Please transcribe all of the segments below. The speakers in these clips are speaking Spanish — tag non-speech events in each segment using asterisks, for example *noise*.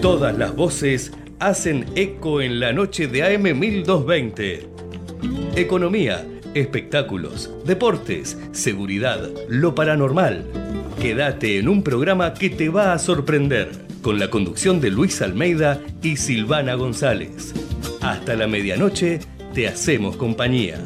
Todas las voces hacen eco en la noche de AM 1220. Economía, espectáculos, deportes, seguridad, lo paranormal. Quédate en un programa que te va a sorprender, con la conducción de Luis Almeida y Silvana González. Hasta la medianoche te hacemos compañía.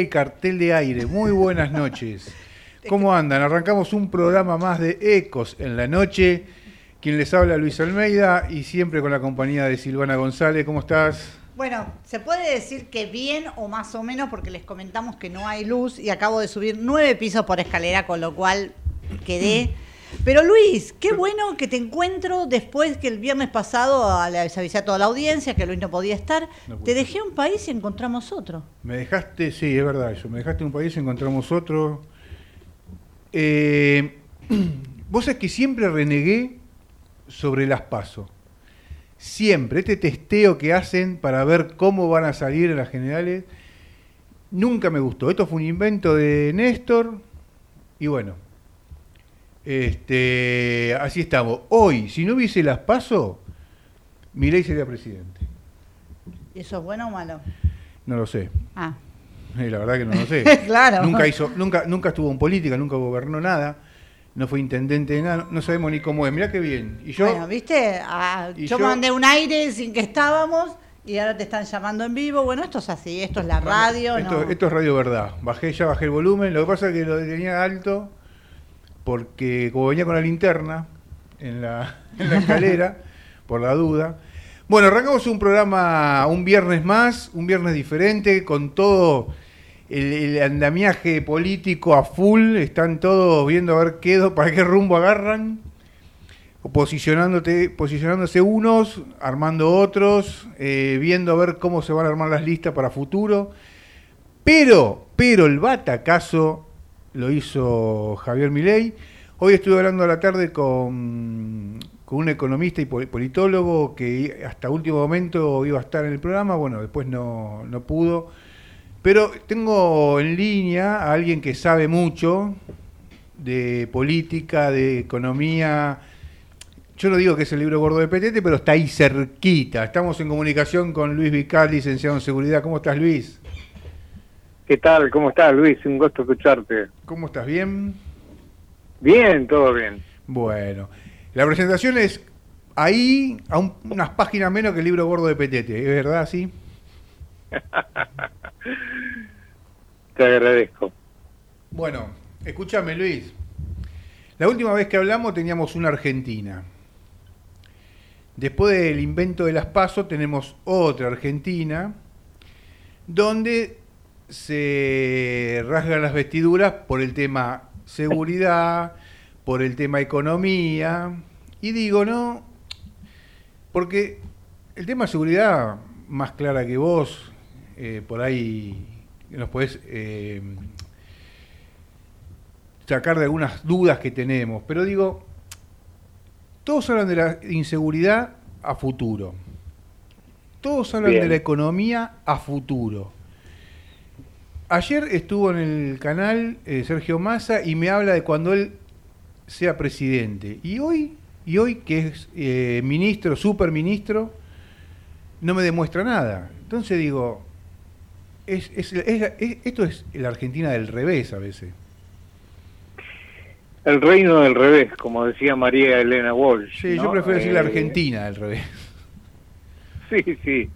El cartel de aire, muy buenas noches. ¿Cómo andan? Arrancamos un programa más de Ecos en la noche. Quien les habla Luis Almeida y siempre con la compañía de Silvana González. ¿Cómo estás? Bueno, se puede decir que bien o más o menos porque les comentamos que no hay luz y acabo de subir nueve pisos por escalera, con lo cual quedé. Pero Luis, qué bueno que te encuentro después que el viernes pasado les avisé a toda la audiencia que Luis no podía estar. No te dejé un país y encontramos otro. Me dejaste, sí, es verdad eso, me dejaste un país, encontramos otro. Eh, *clears throat* vos es que siempre renegué sobre las pasos. Siempre, este testeo que hacen para ver cómo van a salir en las generales, nunca me gustó. Esto fue un invento de Néstor y bueno, este, así estamos. Hoy, si no hubiese las pasos, Milei sería presidente. ¿Y ¿Eso es bueno o malo? No lo sé. Ah, Eh, La verdad que no lo sé. *laughs* Claro. Nunca hizo, nunca, nunca estuvo en política, nunca gobernó nada, no fue intendente de nada, no sabemos ni cómo es. Mirá qué bien. Y yo, bueno, ¿viste? Ah, y yo, yo- mandé un aire sin que estábamos y ahora te están llamando en vivo. Bueno, esto es así, esto es la radio. esto, no. esto es radio verdad. Bajé, ya bajé el volumen. Lo que pasa es que lo tenía alto porque como venía con la linterna en la, *laughs* en la escalera, *laughs* por la duda. Bueno, arrancamos un programa un viernes más, un viernes diferente, con todo el, el andamiaje político a full. Están todos viendo a ver qué, para qué rumbo agarran. Posicionándote, posicionándose unos, armando otros, eh, viendo a ver cómo se van a armar las listas para futuro. Pero, pero el batacazo lo hizo Javier Milei. Hoy estuve hablando a la tarde con, con un economista y pol- politólogo que hasta último momento iba a estar en el programa, bueno, después no, no pudo. Pero tengo en línea a alguien que sabe mucho de política, de economía. Yo no digo que es el libro gordo de Petete, pero está ahí cerquita. Estamos en comunicación con Luis Vical, licenciado en seguridad. ¿Cómo estás, Luis? ¿Qué tal? ¿Cómo estás, Luis? Un gusto escucharte. ¿Cómo estás? ¿Bien? Bien, todo bien. Bueno, la presentación es ahí, a un- unas páginas menos que el libro gordo de Petete, ¿es verdad? Sí. *laughs* Te agradezco. Bueno, escúchame, Luis. La última vez que hablamos teníamos una Argentina. Después del invento de las PASO tenemos otra Argentina, donde se rasgan las vestiduras por el tema seguridad, por el tema economía. Y digo, ¿no? Porque el tema seguridad, más clara que vos, eh, por ahí nos podés eh, sacar de algunas dudas que tenemos. Pero digo, todos hablan de la inseguridad a futuro. Todos hablan Bien. de la economía a futuro. Ayer estuvo en el canal eh, Sergio Massa y me habla de cuando él sea presidente. Y hoy, y hoy que es eh, ministro, superministro, no me demuestra nada. Entonces digo, es, es- es- es- esto es la Argentina del revés a veces. El reino del revés, como decía María Elena Walsh. Sí, yo prefiero decir la Eh, Argentina del revés. *laughs* Sí, sí.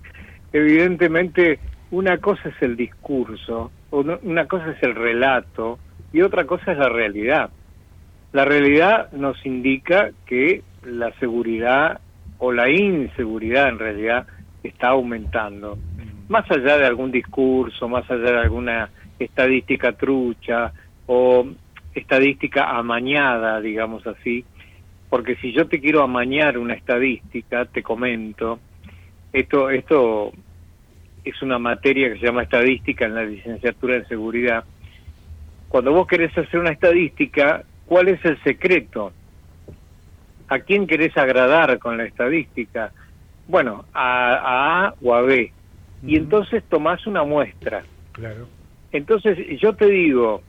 Evidentemente, una cosa es el discurso, una cosa es el relato y otra cosa es la realidad. La realidad nos indica que la seguridad o la inseguridad en realidad está aumentando. Más allá de algún discurso, más allá de alguna estadística trucha o estadística amañada, digamos así, porque si yo te quiero amañar una estadística, te comento, esto, esto es una materia que se llama estadística en la licenciatura en seguridad. Cuando vos querés hacer una estadística, ¿cuál es el secreto? ¿A quién querés agradar con la estadística? Bueno, a, A o a B. Y entonces tomás una muestra. Claro. Entonces yo te digo,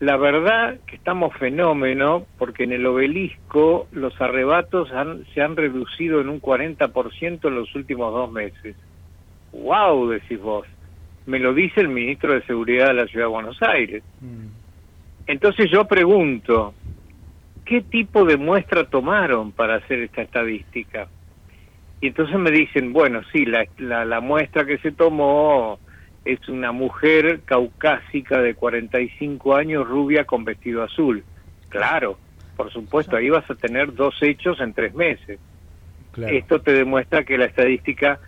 la verdad que estamos fenómeno porque en el obelisco los arrebatos han, se han reducido en un 40% en los últimos dos meses. ¡Wow! decís vos. Me lo dice el ministro de Seguridad de la Ciudad de Buenos Aires. Mm. Entonces yo pregunto, ¿qué tipo de muestra tomaron para hacer esta estadística? Y entonces me dicen, bueno, sí, la, la, la muestra que se tomó es una mujer caucásica de 45 años, rubia con vestido azul. Claro, por supuesto, ahí vas a tener dos hechos en tres meses. Claro. Esto te demuestra que la estadística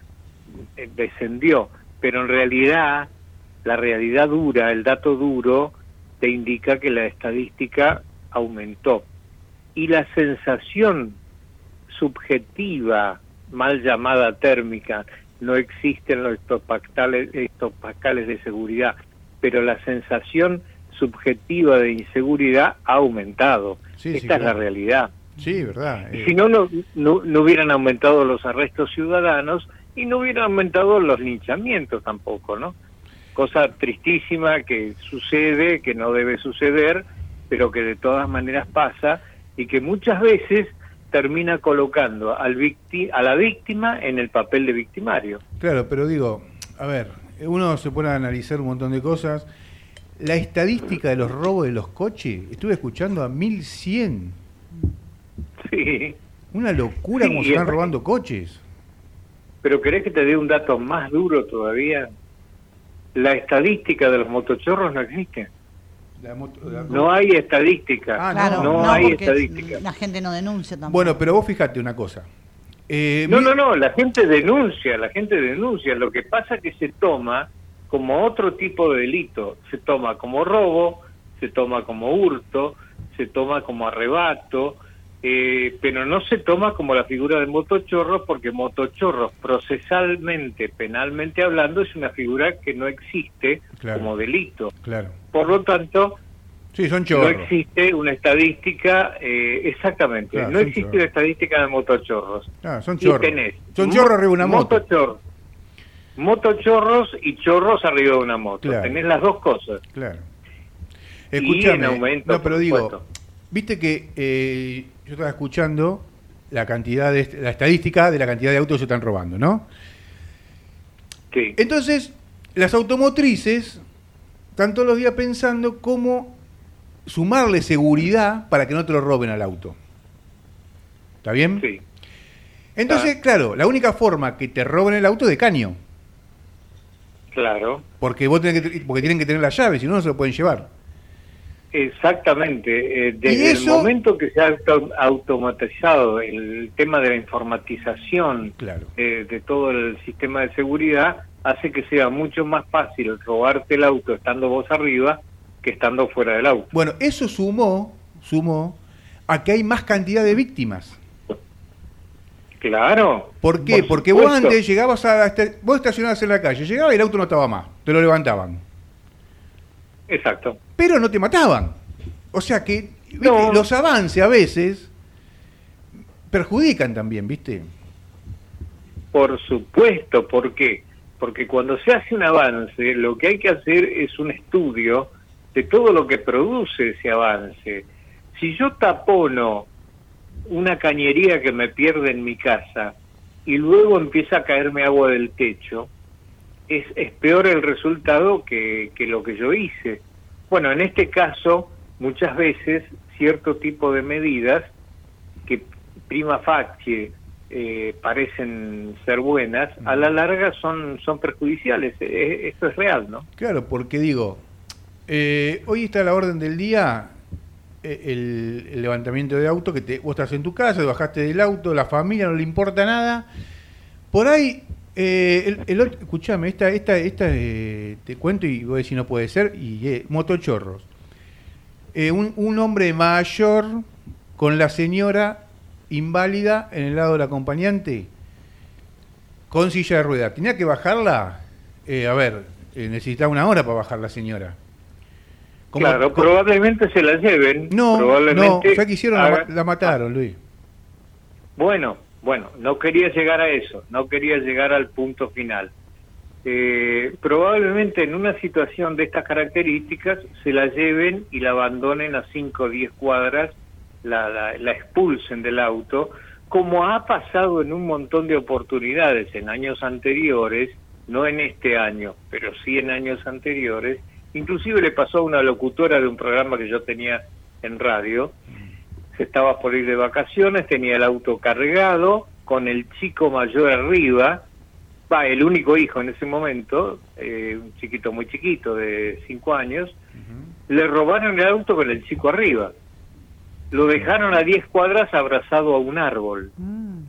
descendió, pero en realidad, la realidad dura, el dato duro, te indica que la estadística aumentó. Y la sensación subjetiva, mal llamada térmica, no existen los estopactales, estopacales de seguridad, pero la sensación subjetiva de inseguridad ha aumentado. Sí, sí, Esta es la realidad. Sí, verdad. Y eh, si no, no, no, no hubieran aumentado los arrestos ciudadanos y no hubieran aumentado los linchamientos tampoco, ¿no? Cosa tristísima que sucede, que no debe suceder, pero que de todas maneras pasa y que muchas veces termina colocando al victi a la víctima en el papel de victimario. Claro, pero digo, a ver, uno se pone a analizar un montón de cosas. La estadística de los robos de los coches, estuve escuchando a 1100. Sí. Una locura Sí, como se están es- robando coches. Pero ¿querés que te dé un dato más duro todavía? La estadística de los motochorros no existe. La moto- la- No hay estadística. Ah, Claro, no, no, hay estadística. la gente no denuncia tampoco. Bueno, pero vos fíjate una cosa. Eh, No, mi- no, no, la gente denuncia, la gente denuncia. Lo que pasa es que se toma como otro tipo de delito. Se toma como robo, se toma como hurto, se toma como arrebato, eh, pero no se toma como la figura de motochorros porque motochorros procesalmente, penalmente hablando, es una figura que no existe Claro. como delito. Claro. Por lo tanto, Sí, son no existe una estadística, eh, exactamente, Claro, no existe chorros. una estadística de motochorros. Ah, son Y chorros. tenés Son chorros arriba de una moto. motochorros. Motochorros y chorros arriba de una moto. Tenés las dos cosas. Claro. Y Escúchame. en aumento, no, pero digo, viste que eh, yo estaba escuchando la cantidad de la estadística de la cantidad de autos que se están robando, ¿no? Sí. Entonces, las automotrices están todos los días pensando cómo sumarle seguridad para que no te lo roben al auto. ¿Está bien? Sí. Entonces, claro, la única forma que te roben el auto es de caño. Claro. Porque vos tenés que, porque tienen que tener la llave, si no, no se lo pueden llevar. Exactamente. Eh, ¿Y desde el momento que se ha auto- automatizado el tema de la informatización Claro. eh, de todo el sistema de seguridad, hace que sea mucho más fácil robarte el auto estando vos arriba que estando fuera del auto. Bueno, eso sumó, sumó a que hay más cantidad de víctimas. Claro. ¿Por qué? Por Porque vos antes llegabas a... este- vos estacionabas en la calle, llegaba y el auto no estaba más, te lo levantaban. Exacto. Pero no te mataban. O sea que los avances a veces perjudican también, ¿viste? Por supuesto, ¿por qué? Porque cuando se hace un avance, lo que hay que hacer es un estudio de todo lo que produce ese avance. Si yo tapono una cañería que me pierde en mi casa y luego empieza a caerme agua del techo, es, es peor el resultado que, que lo que yo hice. Bueno, en este caso, muchas veces cierto tipo de medidas que prima facie eh, parecen ser buenas, a la larga son, son perjudiciales. Eh, Esto es real, ¿no? Claro, porque digo, eh, hoy está a la orden del día eh, el, el levantamiento de auto, que te, vos estás en tu casa, te bajaste del auto, la familia no le importa nada. Por ahí, eh, el, el escuchame, esta, esta, esta eh, te cuento y vos decís no puede ser, y eh, motochorros. Eh, un, un hombre mayor con la señora inválida en el lado del acompañante con silla de ruedas. Tenía que bajarla, eh, a ver, necesitaba una hora para bajar la señora. Como- claro, probablemente se la lleven. no, no, probablemente ya que hicieron, la, mataron, Luis. Bueno, bueno, no quería llegar a eso, no quería llegar al punto final. Eh, probablemente en una situación de estas características se la lleven y la abandonen a 5 o 10 cuadras, la, la, la expulsen del auto, como ha pasado en un montón de oportunidades en años anteriores, no en este año, pero sí en años anteriores. Inclusive le pasó a una locutora de un programa que yo tenía en radio, se estaba por ir de vacaciones, tenía el auto cargado, con el chico mayor arriba, va, el único hijo en ese momento, eh, un chiquito muy chiquito de cinco años, le robaron el auto con el chico arriba. Lo dejaron a 10 cuadras abrazado a un árbol,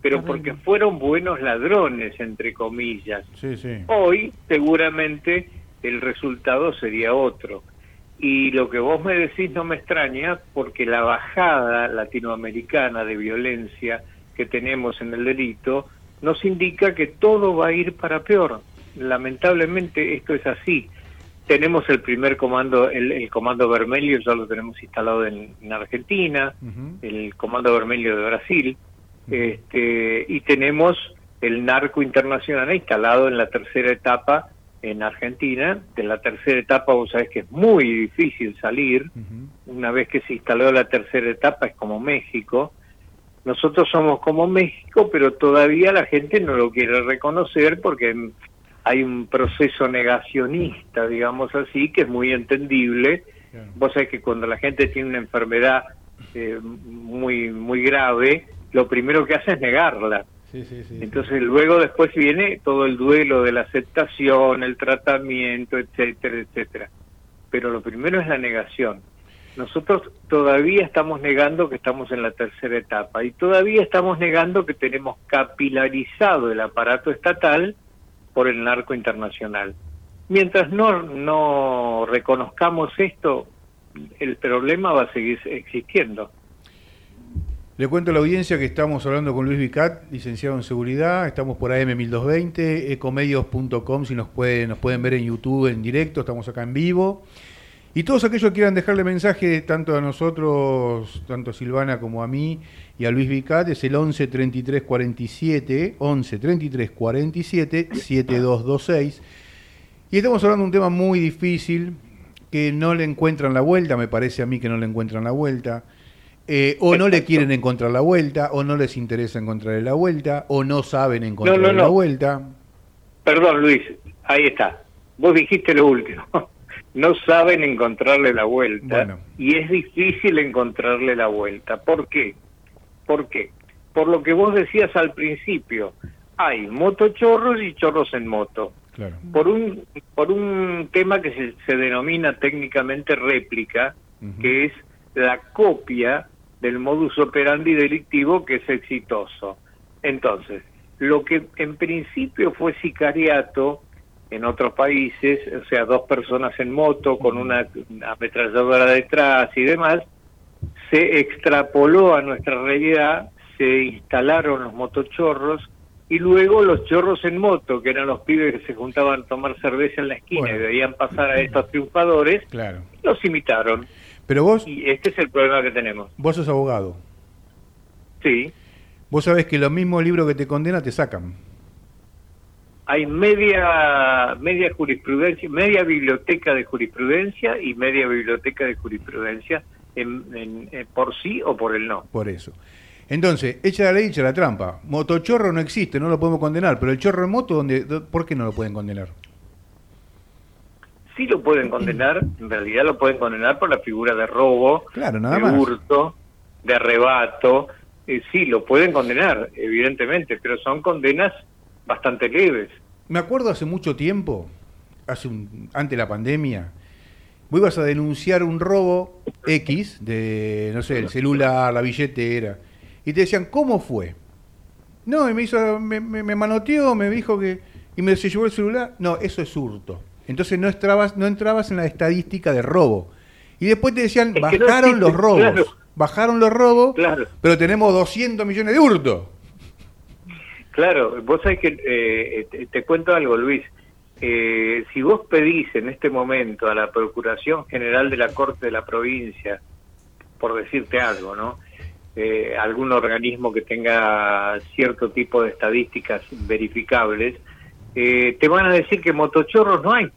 pero porque fueron buenos ladrones, entre comillas. Sí, sí. Hoy seguramente el resultado sería otro. Y lo que vos me decís no me extraña porque la bajada latinoamericana de violencia que tenemos en el delito nos indica que todo va a ir para peor. Lamentablemente esto es así. Tenemos el primer comando, el, el comando vermelho ya lo tenemos instalado en, en Argentina, el comando vermelho de Brasil, este, y tenemos el narco internacional instalado en la tercera etapa en Argentina. De la tercera etapa vos sabés que es muy difícil salir. Una vez que se instaló la tercera etapa es como México. Nosotros somos como México, pero todavía la gente no lo quiere reconocer porque hay un proceso negacionista, digamos así, que es muy entendible. Vos sabés que cuando la gente tiene una enfermedad eh, muy muy grave, lo primero que hace es negarla. Sí, sí. Entonces luego después viene todo el duelo de la aceptación, el tratamiento, etcétera, etcétera. Pero lo primero es la negación. Nosotros todavía estamos negando que estamos en la tercera etapa y todavía estamos negando que tenemos capilarizado el aparato estatal por el narco internacional. Mientras no, no reconozcamos esto, el problema va a seguir existiendo. Le cuento a la audiencia que estamos hablando con Luis Vicat, licenciado en seguridad. Estamos por AM1220, ecomedios.com, si nos pueden, nos pueden ver en YouTube en directo, estamos acá en vivo. Y todos aquellos que quieran dejarle mensaje, tanto a nosotros, tanto a Silvana como a mí y a Luis Vicat, es el 11 33 47, 11 33 47 7226. Y estamos hablando de un tema muy difícil, que no le encuentran la vuelta, me parece a mí que no le encuentran la vuelta. Eh, o no le quieren encontrar la vuelta, o no les interesa encontrarle la vuelta, o no saben encontrarle no. la vuelta. Perdón, Luis, ahí está. Vos dijiste lo último. *laughs* No saben encontrarle la vuelta Bueno. y es difícil encontrarle la vuelta. ¿Por qué? ¿Por qué? Por lo que vos decías al principio, hay motochorros y chorros en moto. Claro. Por un, por un tema que se, se denomina técnicamente réplica, que es la copia del modus operandi delictivo que es exitoso. Entonces, lo que en principio fue sicariato en otros países, o sea, dos personas en moto con una ametralladora detrás y demás, se extrapoló a nuestra realidad, se instalaron los motochorros y luego los chorros en moto, que eran los pibes que se juntaban a tomar cerveza en la esquina Bueno. y veían pasar a estos triunfadores, Claro. los imitaron. Pero vos, Y este es el problema que tenemos. vos sos abogado. Sí, Vos sabés que los mismos libros que te condenan te sacan. hay media media jurisprudencia, media biblioteca de jurisprudencia y media biblioteca de jurisprudencia en, en- en- por sí o por el no. Por eso. Entonces, echa la ley, echa la trampa. Motochorro no existe, no lo podemos condenar. Pero el chorro en moto, ¿dónde, dó- ¿por qué no lo pueden condenar? Sí lo pueden condenar, *clears throat* en realidad lo pueden condenar por la figura de robo, Claro, nada de más. hurto, de arrebato. Eh, sí, lo pueden condenar, evidentemente, pero son condenas bastante leves. Me acuerdo hace mucho tiempo, hace un, antes de la pandemia, vos ibas a denunciar un robo X de, no sé, el celular, la billetera, y te decían, ¿cómo fue? No, y me hizo, me, me, me manoteó, me dijo que, y me se llevó el celular. No, eso es hurto. Entonces no entrabas, no entrabas en la estadística de robo. Y después te decían, Es que no bajaron existe, los robos, claro. bajaron los robos, pero tenemos 200 millones de hurtos. Claro, vos sabés que eh, te, te cuento algo, Luis. Eh, si vos pedís en este momento a la Procuración General de la Corte de la Provincia, por decirte algo, ¿no? Eh, algún organismo que tenga cierto tipo de estadísticas verificables, eh, te van a decir que motochorros no hay.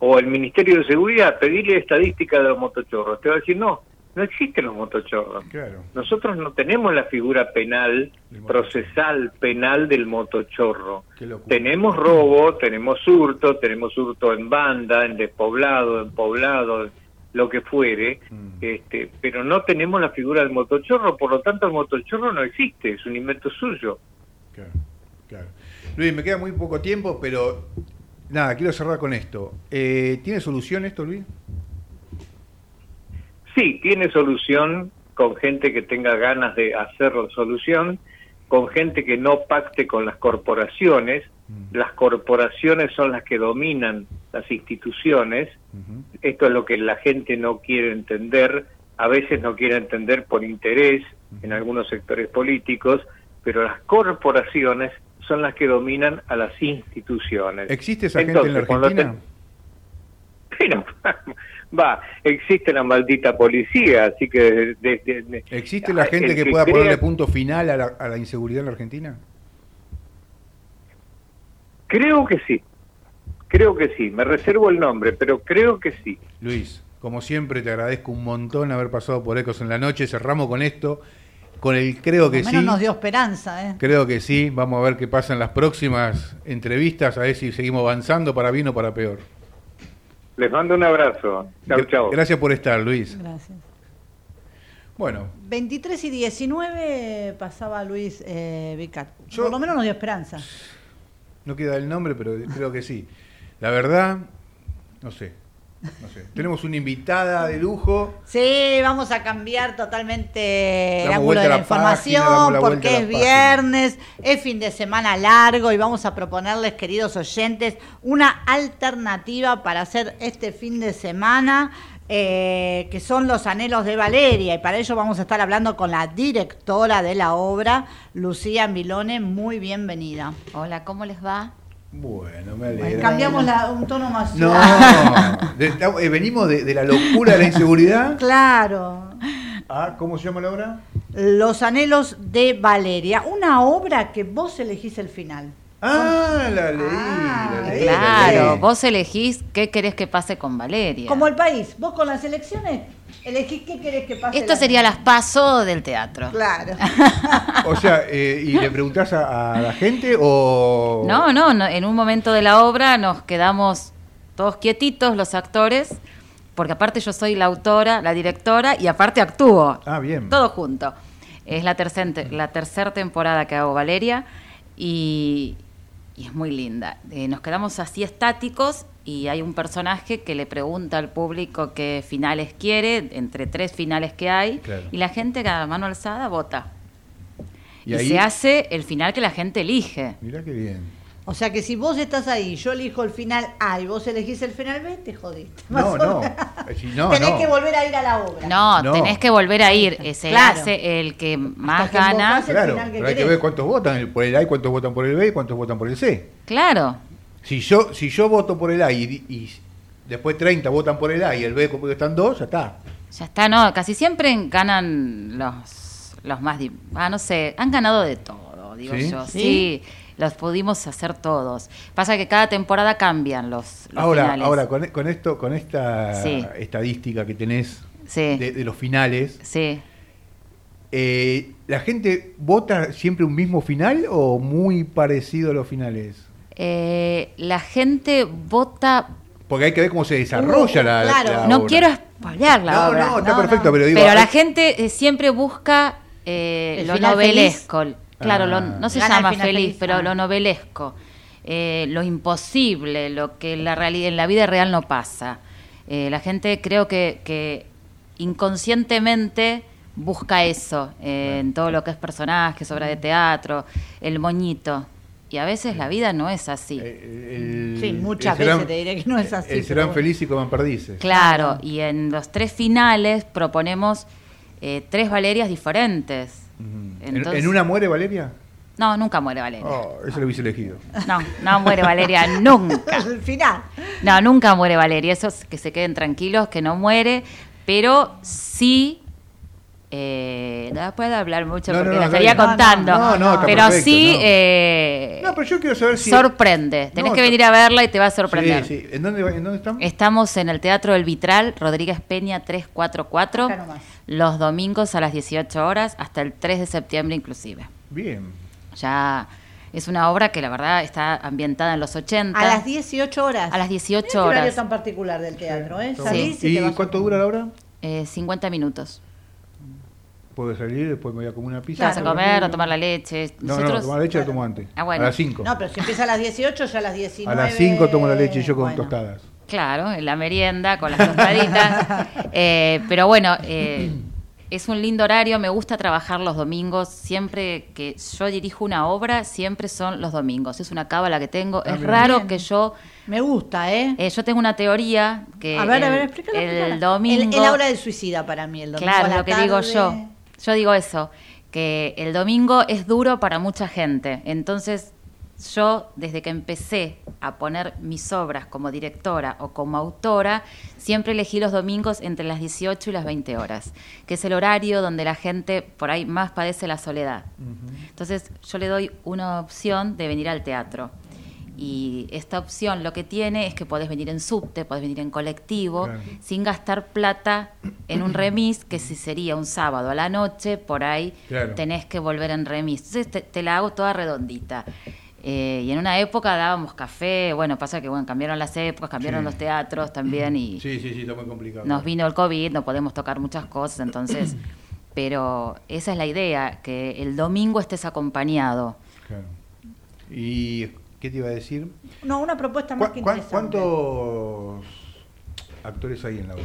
O el Ministerio de Seguridad, pedirle estadística de los motochorros. Te va a decir, no, no existen los motochorros. Claro. Nosotros no tenemos la figura penal, procesal penal del motochorro. Tenemos robo, tenemos hurto, tenemos hurto en banda, en despoblado, en poblado, lo que fuere, Mm. este, pero no tenemos la figura del motochorro, por lo tanto el motochorro no existe, es un invento suyo. Claro, claro. Luis, me queda muy poco tiempo, pero nada, quiero cerrar con esto. Eh, ¿Tiene solución esto, Luis? Sí, tiene solución con gente que tenga ganas de hacer solución, con gente que no pacte con las corporaciones. Mm. Las corporaciones son las que dominan las instituciones. Esto es lo que la gente no quiere entender. A veces no quiere entender por interés en algunos sectores políticos, pero las corporaciones son las que dominan a las instituciones. ¿Existe esa gente en la Argentina? *laughs* va, existe la maldita policía, así que... de- de- de- ¿Existe la Ah, gente que pueda crea- ponerle punto final a la, a la inseguridad en la Argentina? Creo que sí, creo que sí, me reservo el nombre, pero creo que sí. Luis, como siempre te agradezco un montón haber pasado por Ecos en la noche. Cerramos con esto, con el creo Por que lo menos sí. nos dio esperanza, ¿eh? Creo que sí. Vamos a ver qué pasa en las próximas entrevistas, a ver si seguimos avanzando para bien o para peor. Les mando un abrazo. Chau, chau. Gracias por estar, Luis. Gracias. Bueno, 23 y 19 pasaba Luis eh, Vicar. Yo- Por lo menos nos dio esperanza. no queda el nombre, pero creo que sí. La verdad, no sé. No sé. Tenemos una invitada de lujo. Sí, vamos a cambiar totalmente el ángulo de la, la información la porque es página. viernes, es fin de semana largo y vamos a proponerles, queridos oyentes, una alternativa para hacer este fin de semana. eh, que son los anhelos de Valeria y para ello vamos a estar hablando con la directora de la obra, Lucía Milone, muy bienvenida. Hola, ¿cómo les va? Bueno, me alegra. Cambiamos la- un tono más No, de- eh, venimos de, de la locura de la inseguridad. Claro. Ah, ¿Cómo se llama la obra? Los anhelos de Valeria, una obra que vos elegís el final. Ah, la leí. Ah, la leí, la Claro, leí. vos elegís qué querés que pase con Valeria. Como el país, vos con las elecciones elegís qué querés que pase. Esto la- sería las paso del teatro. Claro. O sea, eh, ¿y le preguntás a, a la gente o...? No, no, no, en un momento de la obra nos quedamos todos quietitos los actores, porque aparte yo soy la autora, la directora y aparte actúo. Ah, bien. Todo junto. Es la tercera la tercera temporada que hago Valeria y, y es muy linda. Eh, nos quedamos así estáticos y hay un personaje que le pregunta al público qué finales quiere, entre tres finales que hay, Claro. y la gente cada mano alzada vota. Y Y, ahí- se hace el final que la gente elige. Mirá qué bien. O sea que si vos estás ahí, yo elijo el final A y vos elegís el final B, te jodiste. No. Eh, si no, Tenés no. que volver a ir a la obra. No, No. tenés que volver a ir. Se Claro. hace el que más que gana. Claro, final que pero hay que ver cuántos votan por el A y cuántos votan por el B y cuántos votan por el C. Claro. Si yo, si yo voto por el A y, y después 30 votan por el A y el B como que están dos, ya está. Ya está, no, casi siempre ganan los, los más... Ah, no sé, han ganado de todo, digo ¿Sí? yo. ¿Sí? ¿Sí? Los pudimos hacer todos. Pasa que cada temporada cambian los, los Ahora, finales. ahora con, con esto, con esta Sí. estadística que tenés Sí, de, de los finales, sí. eh, ¿la gente vota siempre un mismo final o muy parecido a los finales? Eh, la gente vota... Porque hay que ver cómo se desarrolla Uh, la, claro. la no obra. quiero spoilear la No, obra. no, está No, perfecto, no. pero digo. Pero la hay- gente eh, siempre busca eh, ¿El lo final novelesco. Claro, lo- Ah. no se Gana llama feliz, feliz, pero ah. lo novelesco. Eh, lo imposible, lo que en la, en la vida real no pasa. Eh, la gente creo que, que inconscientemente busca eso eh, en todo lo que es personajes, obra de teatro, el moñito. Y a veces la vida no es así. El- Sí, muchas serán- veces te diré que no es así, El serán bueno. felices y coman perdices. Claro, y en los tres finales proponemos eh, tres Valerias diferentes. Ujú. ¿En- Entonces- ¿En una muere Valeria? No, nunca muere Valeria. Oh, eso lo hubiese elegido. No, no muere Valeria *laughs* nunca. Al final. No, nunca muere Valeria. Eso es que se queden tranquilos, que no muere, pero sí. Eh, no puedo hablar mucho No, no, porque no, la está estaría contando. No, no, está pero perfecto, sí. no. eh, No, pero yo quiero saber si. sorprende. Tenés No, que venir a verla y te va a sorprender. Sí, sí. ¿En dónde, ¿En dónde estamos? Estamos en el Teatro del Vitral, Rodríguez Peña 344, Acá nomás. los domingos a las 18 horas, hasta el 3 de septiembre inclusive. Bien. Ya es una obra que la verdad está ambientada en los 80. A las 18 horas. A las 18 Mirá qué horario horas. tan particular del teatro, ¿eh? Bueno. y, ¿Y cuánto dura la hora? Eh, 50 minutos. Puedo salir, después me voy a comer una pizza. vas a comer, a tomar la leche. No, Nosotros, no, tomar leche la tomo antes. Ah, bueno. A las 5. No, pero si empieza a las 18, ya a las a 19. las 5 tomo la leche y yo con Bueno. tostadas. Claro, en la merienda con las tostaditas. *laughs* Eh, pero bueno, eh, es un lindo horario. Me gusta trabajar los domingos. Siempre que yo dirijo una obra, siempre son los domingos. Es una cábala que tengo. Ah, es mira. raro Bien. que yo. Me gusta, ¿eh? eh, yo tengo una teoría que. a ver, a el- ver, explícala. El explícala. domingo. El, el aura del suicida para mí, el domingo. Claro, a es la lo que digo tarde. yo. Yo digo eso, que el domingo es duro para mucha gente. Entonces, yo desde que empecé a poner mis obras como directora o como autora, siempre elegí los domingos entre las 18 y las 20 horas, que es el horario donde la gente por ahí más padece la soledad. Entonces, yo le doy una opción de venir al teatro. Y esta opción lo que tiene es que podés venir en subte, podés venir en colectivo, Claro. sin gastar plata en un remis, que si sería un sábado a la noche, por ahí Claro. tenés que volver en remis. Entonces te, te la hago toda redondita. Eh, y en una época dábamos café, bueno, pasa que bueno, cambiaron las épocas, cambiaron Sí. los teatros también y Sí, sí, sí, está muy complicado. nos vino el COVID, no podemos tocar muchas cosas, entonces, *coughs* pero esa es la idea, que el domingo estés acompañado. Claro. ¿Y qué te iba a decir? No, una propuesta más ¿Cu- que interesante. ¿Cuántos actores hay en la obra?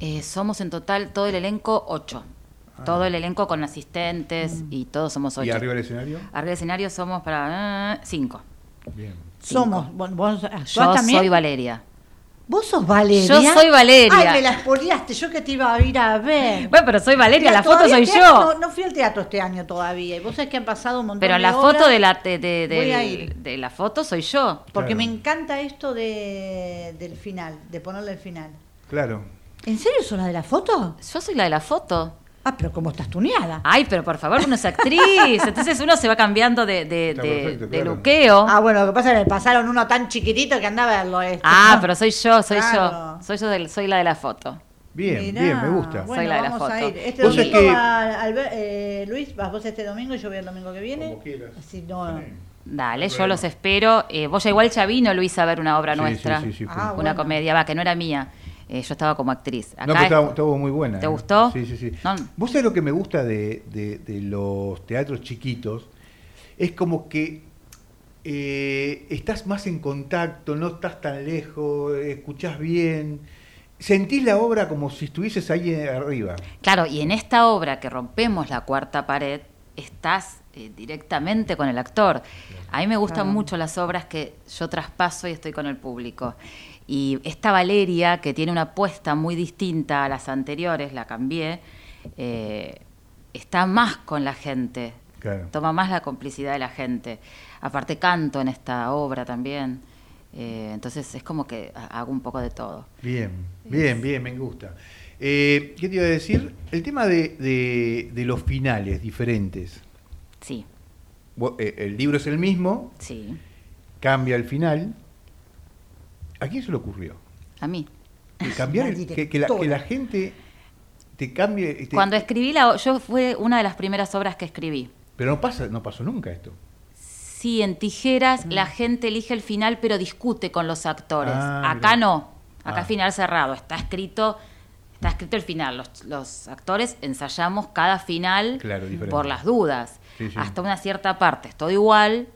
Eh, somos en total todo el elenco ocho. Ah. Todo el elenco con asistentes y todos somos ocho. ¿Y arriba del escenario? Arriba del escenario somos para eh, cinco. Bien. Somos. Vos, vos actuás Yo también. soy Valeria. ¿Vos sos Valeria? Yo soy Valeria. Ay, me la spoileaste. Yo que te iba a ir a ver. Bueno, pero soy Valeria, Mira, la foto soy este yo. año No, no fui al teatro este año todavía. Y vos sabés que han pasado un montón pero de la obras, foto de la de, de- ir. de la foto soy yo. Porque Claro. me encanta esto de, del final, de ponerle el final. Claro. ¿En serio sos la de la foto? Yo soy la de la foto. Ah, pero ¿cómo estás tuneada? Ay, pero por favor, uno es actriz. Entonces uno se va cambiando de, de, de- perfecto, de claro. luqueo. Ah, bueno, lo que pasa es que me pasaron uno tan chiquitito que anda a verlo. Este. Ah, pero soy yo, soy Claro. yo. Soy yo del- soy la de la foto. Bien, Mirá, bien, me gusta. Bueno, Soy la de la vamos a foto. ir. Este domingo que- va Alber- eh, Luis, vas vos este domingo y yo voy el domingo que viene. Como quieras. Así no. Sí. Dale, yo los espero. Eh, vos ya igual ya vino Luis a ver una obra Sí, nuestra. sí, sí, sí, fue. Ah, una bueno. comedia, va, que no era mía. Eh, yo estaba como actriz. Acá No, pero es- estaba, estaba muy buena. ¿Te ¿eh? gustó? Sí, sí, sí. No. Vos sabés lo que me gusta de, de- de los teatros chiquitos, es como que eh, estás más en contacto, no estás tan lejos, escuchás bien, sentís la obra como si estuvieses ahí arriba. Claro, y en esta obra que rompemos la cuarta pared, estás eh, directamente con el actor. A mí me gustan Claro. mucho las obras que yo traspaso y estoy con el público. Y esta Valeria, que tiene una apuesta muy distinta a las anteriores, la cambié, eh, está más con la gente, Claro. toma más la complicidad de la gente. Aparte canto en esta obra también. Eh, entonces es como que ha- hago un poco de todo. Bien, bien, bien, me gusta. Eh, ¿Qué te iba a decir? El tema de, de- de los finales diferentes. Sí, El libro es el mismo, sí, cambia el final. ¿A quién se le ocurrió? a mí. Que cambiar el- que, que la, que la gente te cambie. te- Cuando escribí la, yo fue una de las primeras obras que escribí. Pero no pasa, no pasó nunca esto. Sí, en tijeras la gente elige el final, pero discute con los actores. Ah, Acá mirá. no, acá Ah. final cerrado, está escrito, está escrito el final. Los, los actores ensayamos cada final Claro, por las dudas. Sí, sí. Hasta una cierta parte es todo igual,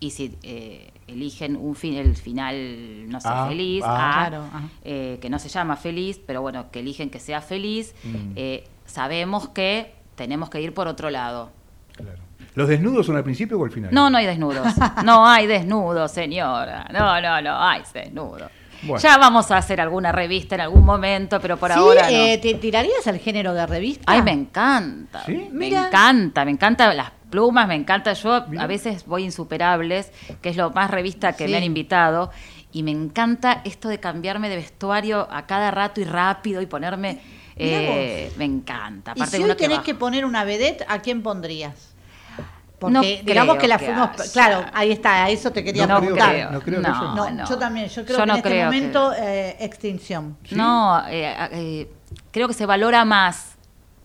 y si eh, eligen un fin, el final, no sé, Ah, feliz, ah. A, Claro, eh, que no se llama feliz, pero bueno, que eligen que sea feliz, Mm. eh, sabemos que tenemos que ir por otro lado. Claro. ¿Los desnudos son al principio o al final? No, no hay desnudos. *laughs* No hay desnudos, señora. No, no, no hay desnudos. Bueno. Ya vamos a hacer alguna revista en algún momento, pero por ¿Sí? ahora no. eh, ¿Te tirarías al género de revista? Ay, me encanta. ¿Sí? Me Mira. encanta, me encanta las plumas, me encanta. Yo a veces voy insuperables, que es lo más revista que Sí. me han invitado. Y me encanta esto de cambiarme de vestuario a cada rato y rápido y ponerme. Eh, me encanta. Y Aparte si hoy tenés que poner una vedette, ¿a quién pondrías? Porque No digamos creo que la que fuimos. haya. Claro, ahí está, a eso te quería No preguntar. creo, no creo que haya. No, no. yo también, yo creo Yo que no en este creo que- momento eh, extinción. ¿Sí? No, eh, eh, creo que se valora más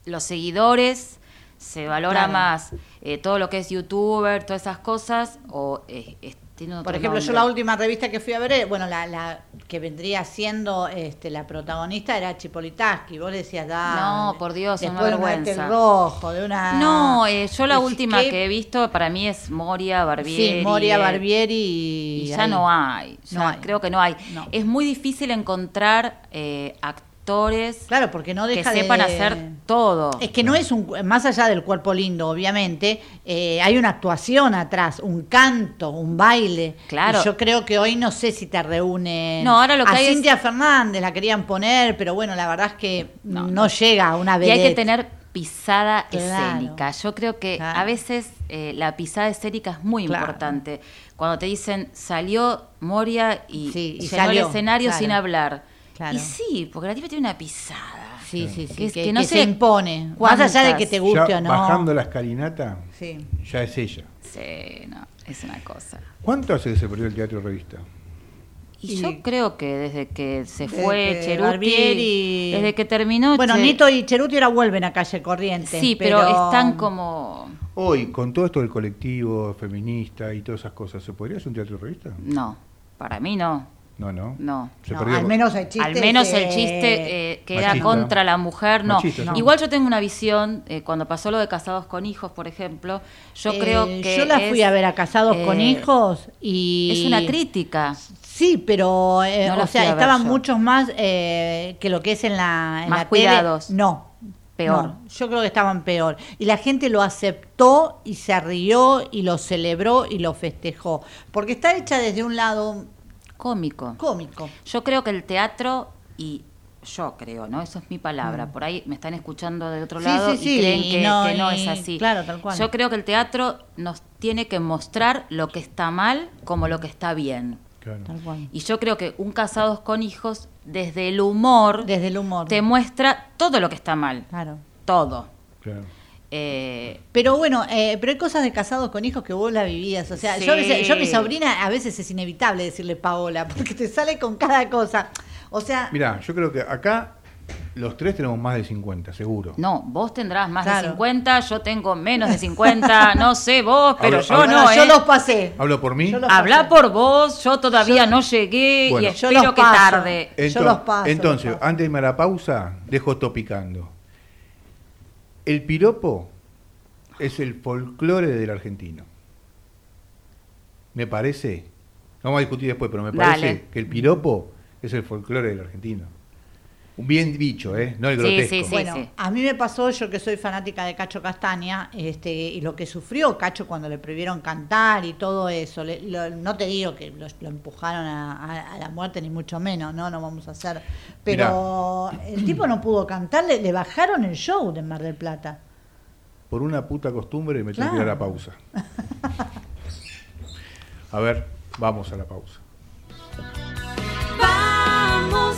los seguidores, se valora Claro. más eh, todo lo que es youtuber, todas esas cosas, o eh, es- tiene otro Por ejemplo, yo la última revista que fui a ver, eh, bueno, la, la que vendría siendo este, la protagonista era Chipolitaski. Vos le decías, dale. No, por Dios, es una de vergüenza. Rojo, de una. No, eh, yo la Decís, última que he visto para mí es Moria Barbieri. Sí, Moria Barbieri y. Y ya no hay, ya No hay. creo que no hay. No. Es muy difícil encontrar eh, actores Claro, porque no que deja de. sepan hacer todo. Es que no es un. Más allá del cuerpo lindo, obviamente, eh, hay una actuación atrás, un canto, un baile. Claro. Y yo creo que hoy no sé si te reúnen. No, ahora lo que a hay es- Cintia Fernández la querían poner, pero bueno, la verdad es que no, No, llega a una Y vez. hay que tener pisada Claro. escénica. Yo creo que Claro. a veces eh, la pisada escénica es muy Claro. importante. Cuando te dicen salió Moria y, Sí, y llenó salió, el escenario sin hablar. Claro. Y sí, porque la tipa tiene una pisada. Sí, sí, sí. Que Que, que no que sé se impone. Más allá de que te guste Ya o no. bajando la escalinata, Sí. ya es ella. Sí, no, es una cosa. ¿Cuánto hace que se perdió el teatro revista? Y, Y- yo creo que desde que se fue Cheruti, Barbieri- desde que terminó... Bueno, Che- Nito y Cheruti ahora vuelven a calle corriente. Sí, pero, están como... Hoy, con todo esto del colectivo feminista y todas esas cosas, ¿se podría hacer un teatro revista? No, para mí no, No, no. no. Se No, perdió. al menos. Al el chiste eh, que era contra la mujer, no. Machista. Igual yo tengo una visión, eh, cuando pasó lo de casados con hijos, por ejemplo, yo eh, creo que... Yo la fui a ver a Casados con Hijos y. Es una crítica. Sí, pero. eh, No o sea, estaban muchos más eh, que lo que es en la. En Más la tele. cuidados. No. Peor. no, yo creo que estaban peor. Y la gente lo aceptó y se rió y lo celebró y lo festejó. Porque está hecha desde un lado Cómico. cómico. Yo creo que el teatro, y yo creo, ¿no? Eso es mi palabra. Por ahí me están escuchando de otro Sí, lado sí, sí, y creen y que no, que no, y- es así. claro, tal cual. Yo creo que el teatro nos tiene que mostrar lo que está mal como lo que está bien. Claro. Tal cual. Y yo creo que un casados con hijos, desde el humor, Desde el humor. te muestra todo lo que está mal. Claro. Todo. Claro. Eh, Pero bueno, eh, pero hay cosas de casados con hijos que vos la vivías. O sea, yo, a veces- Sí. yo a mi sobrina a veces es inevitable decirle Paola, *laughs* porque te sale con cada cosa. O sea, Mirá, yo creo que acá los tres tenemos más de 50, seguro. no, vos tendrás más Claro. de 50, yo tengo menos de 50, *laughs* no sé vos, pero Hablo- yo hablo- no, yo ¿eh? los pasé. ¿Hablo por mí? Yo Habla por vos, yo todavía Yo- no llegué Bueno. y Yo espero los que paso. tarde. Yo los paso, entonces los paso. antes de irme a la pausa, dejo picando. El piropo es el folclore del argentino. Me parece, vamos a discutir después, pero me parece Dale. que el piropo es el folclore del argentino. Un bien dicho, ¿eh? No el Sí, grotesco. sí, sí. Bueno, a mí me pasó, yo que soy fanática de Cacho Castaña, este, y lo que sufrió Cacho cuando le prohibieron cantar y todo eso, le- lo- no te digo que lo, lo empujaron a, a- a la muerte, ni mucho menos, no, no vamos a hacer. Pero el tipo no pudo cantar, le, le bajaron el show de Mar del Plata. Por una puta costumbre me tengo que ir a la Claro. pausa. A ver, vamos a la pausa. Vamos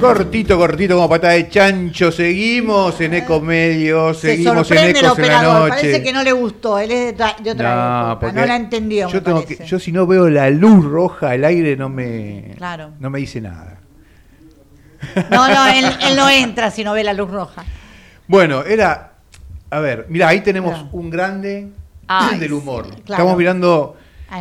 Cortito, cortito, como patada de chancho. Seguimos en Ecomedios, Se seguimos en sorprende el Ecos en la noche. Parece que no le gustó. Él es de, otra- de otra No, época. No la entendió. Yo, tengo que, yo si no veo la luz roja, el aire no me, Claro. no me dice nada. No, no, él, *laughs* él no entra si no ve la luz roja. Bueno, era. A ver, mira, ahí tenemos Claro. un grande Ay, del humor. claro. Estamos mirando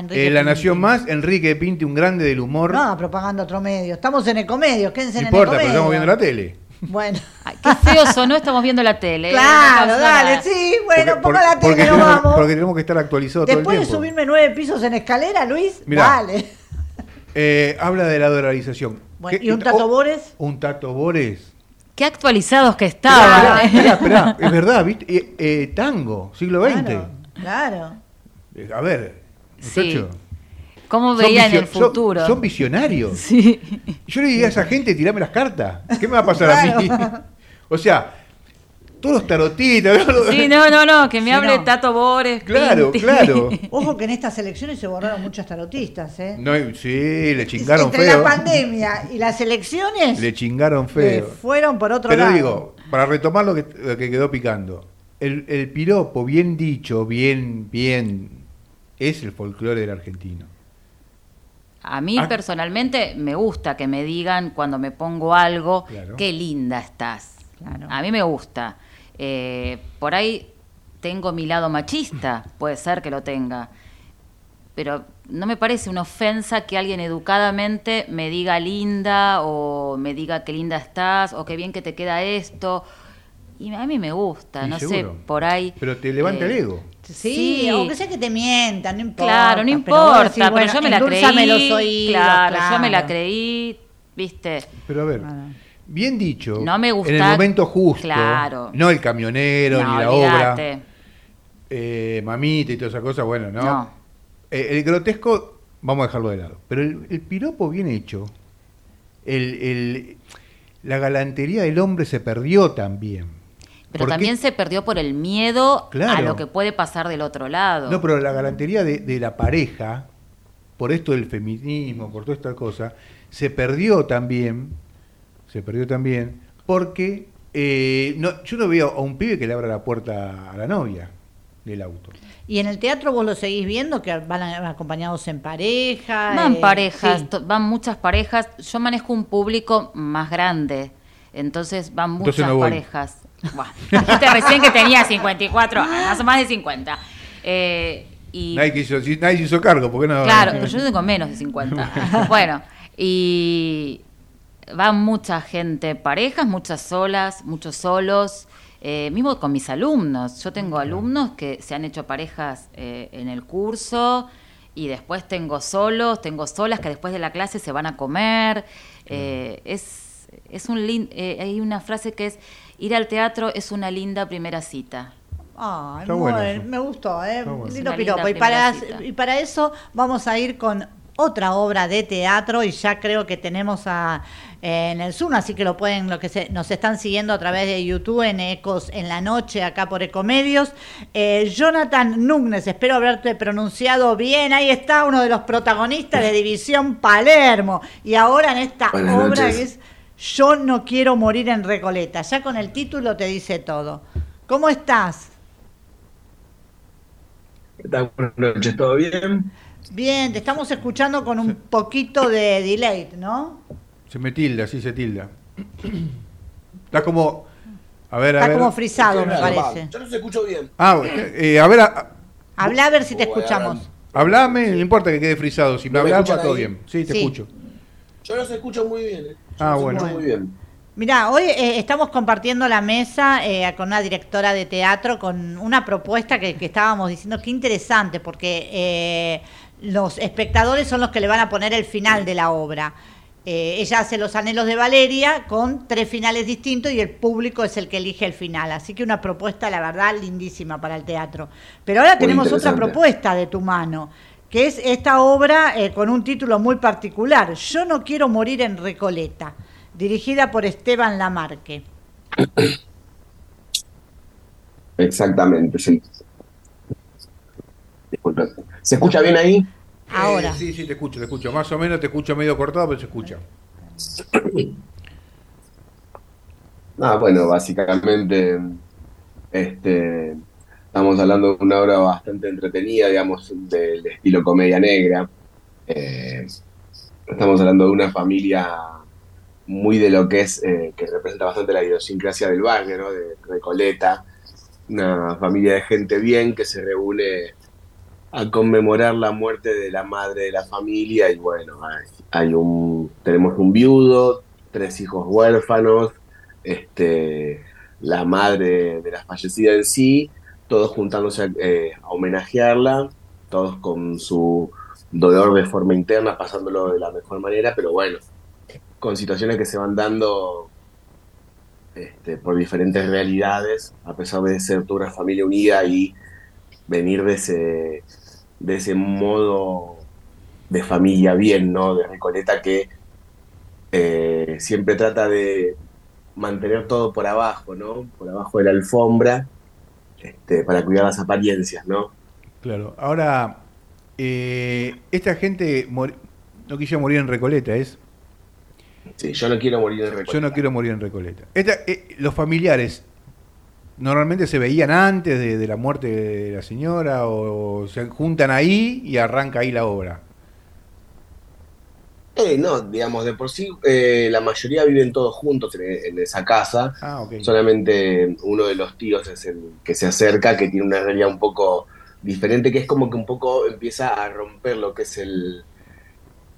eh, La. Nación Más, Enrique Pinti, un grande del humor. No, propaganda otro medio. Estamos en Ecomedios, quédense no en importa, pero Ecomedio. estamos viendo la tele. Bueno. *laughs* Ay, qué feo sonó, estamos viendo la tele. ¿eh? Claro, No dale, nada. sí, bueno, Porque- ponga la porque tele, no tenemos, vamos. porque tenemos que estar actualizados todo Después el de tiempo. subirme nueve pisos en escalera, Luis, Mirá. dale. Eh, habla de la dolarización. Bueno, ¿Qué- ¿Y un Tato oh, Bores? Un Tato Bores. Qué actualizados que estaban. esperá, esperá, *laughs* es verdad, ¿viste? Eh, eh, tango, siglo XX. Claro, claro. Eh, A ver, Sí. muchacho. ¿Cómo son veía en visio- el futuro? Son, visionarios. *laughs* Sí. Yo le diría a esa gente, tirame las cartas. ¿Qué me va a pasar a mí? *laughs* O sea, todos los tarotistas. ¿no? Sí, no, no, no, que me Sí, hable no. Tato Bores. Claro, Pinti. claro. *laughs* Ojo que en estas elecciones se borraron muchos tarotistas, ¿eh? No, sí, le chingaron Entre feo. la pandemia y las elecciones, Le chingaron eh, feo. fueron por otro Pero lado. digo, para retomar lo que, lo que quedó picando, el, el piropo bien dicho, bien, bien, es el folclore del argentino. A mí Ah. personalmente me gusta que me digan cuando me pongo algo, Claro. qué linda estás. Claro. A mí me gusta. Eh, por ahí tengo mi lado machista, puede ser que lo tenga. Pero no me parece una ofensa que alguien educadamente me diga linda o me diga qué linda estás o qué bien que te queda esto. Y a mí me gusta, Y no seguro. sé, por ahí. Pero te levanta el eh, ego. Sí, Sí. aunque sea que te mientan, no importa. Claro, no importa, pero, decís, bueno, yo me la creí. los oídos, claro, yo me la claro. creí, ¿viste? Pero a ver, Claro. bien dicho, No me gusta- en el momento justo, Claro. no el camionero, No, ni la obra, eh, mamita y toda esa cosa, bueno, ¿no? No. Eh, el grotesco, vamos a dejarlo de lado. Pero el, el piropo bien hecho, el, el- la galantería del hombre se perdió también. Pero también se perdió por el miedo a lo que puede pasar del otro lado. No, pero la galantería de, de la pareja, por esto del feminismo, por toda esta cosa, se perdió también, se perdió también, porque eh, no, yo no veo a un pibe que le abra la puerta a la novia del auto. Y en el teatro vos lo seguís viendo, que van acompañados en pareja. Van eh, parejas, sí. van muchas parejas. Yo manejo un público más grande, entonces van Entonces muchas no parejas. Buah, dijiste recién que tenía 54 años, más de 50. Eh, y Nadie, hizo, nadie hizo cargo, ¿por qué no? Claro, pero yo tengo menos de 50. *laughs* bueno, y va mucha gente, parejas, muchas solas, muchos solos, eh, mismo con mis alumnos. Yo tengo alumnos que se han hecho parejas eh, en el curso y después tengo solos, tengo solas que después de la clase se van a comer. Eh, es, es un lin- hay una frase que es, ir al teatro es una linda primera cita. Ay, Está muy bueno me gustó, ¿eh? Bueno. Lindo piropo. Y para, primera cita. y para eso vamos a ir con otra obra de teatro y ya creo que tenemos a, eh, en el Zoom, así que lo pueden, lo que se, nos están siguiendo a través de YouTube en Ecos en la noche, acá por Ecomedios. Eh, Jonathan Núñez, espero haberte pronunciado bien. Ahí está uno de los protagonistas de División Palermo. Y ahora en esta Buenas obra noches. que es Yo no quiero morir en Recoleta. Ya con el título te dice todo. ¿Cómo estás? ¿Qué tal? Buenas noches, ¿todo bien? Bien, te estamos escuchando con un poquito de delay, ¿no? Se me tilda, sí se tilda. Está como. A ver, a Está ver. como frisado, me Yo parece. no se escucho bien. Ah, eh, a ver, a- Habla a ver si te escuchamos. hablame, no importa que quede frisado. Si me ¿No me hablas, va todo bien. Sí, te Sí. escucho. Yo no se escucho muy bien. eh. Ah, bueno. muy bien. Mirá, hoy eh, estamos compartiendo la mesa eh, con una directora de teatro con una propuesta que, que estábamos diciendo que interesante, porque eh, los espectadores son los que le van a poner el final de la obra. Eh, ella hace los anhelos de Valeria con tres finales distintos y el público es el que elige el final. Así que una propuesta, la verdad, lindísima para el teatro. Pero ahora Muy tenemos otra propuesta de tu mano, que es esta obra eh, con un título muy particular, Yo no quiero morir en Recoleta, dirigida por Esteban Lamarque. *coughs* Exactamente, sí. Disculpe. ¿Se escucha bien ahí? Ahora. Eh, sí, sí, te escucho, te escucho. Más o menos te escucho medio cortado, pero se escucha. *coughs* Ah, bueno, básicamente este, estamos hablando de una obra bastante entretenida, digamos, del estilo comedia negra. Eh, estamos hablando de una familia muy de lo que es, eh, que representa bastante la idiosincrasia del barrio, ¿no? De Recoleta, una familia de gente bien que se reúne a conmemorar la muerte de la madre de la familia y bueno, hay, hay un, tenemos un viudo, tres hijos huérfanos, este, la madre de la fallecida en sí, todos juntándose a, eh, a homenajearla, todos con su dolor de forma interna, pasándolo de la mejor manera, pero bueno, con situaciones que se van dando este, por diferentes realidades, a pesar de ser toda una familia unida y venir de ese, de ese modo de familia bien, ¿no? De Recoleta que eh, siempre trata de mantener todo por abajo, ¿no? Por abajo de la alfombra, este, para cuidar las apariencias, ¿no? Claro. Ahora, eh, esta gente no quisiera morir en Recoleta, ¿es? Sí, yo no quiero morir en Recoleta. Yo no quiero morir en Recoleta. Esta, eh, los familiares normalmente se veían antes de, de la muerte de la señora o, se juntan ahí y arranca ahí la obra. Eh, no, digamos, de por sí eh, la mayoría viven todos juntos en, en esa casa. Ah, ok. Solamente uno de los tíos es el que se acerca, que tiene una realidad un poco diferente, que es como que un poco empieza a romper lo que es el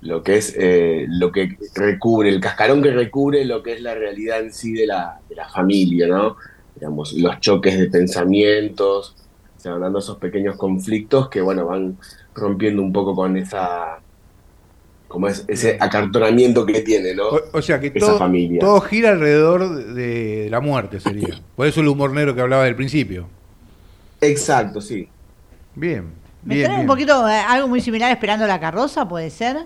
lo que es eh, lo que recubre, el cascarón que recubre lo que es la realidad en sí de la, de la familia, ¿no? Digamos, los choques de pensamientos, van dando esos pequeños conflictos que, bueno, van rompiendo un poco con esa, como es, ese acartonamiento que tiene, ¿no? O, o sea que Esa todo, familia. todo gira alrededor de, de la muerte, sería. *laughs* Por eso el humor negro que hablaba del principio. Exacto, sí. Bien. ¿Me bien, trae un poquito eh, algo muy similar esperando la carroza, puede ser?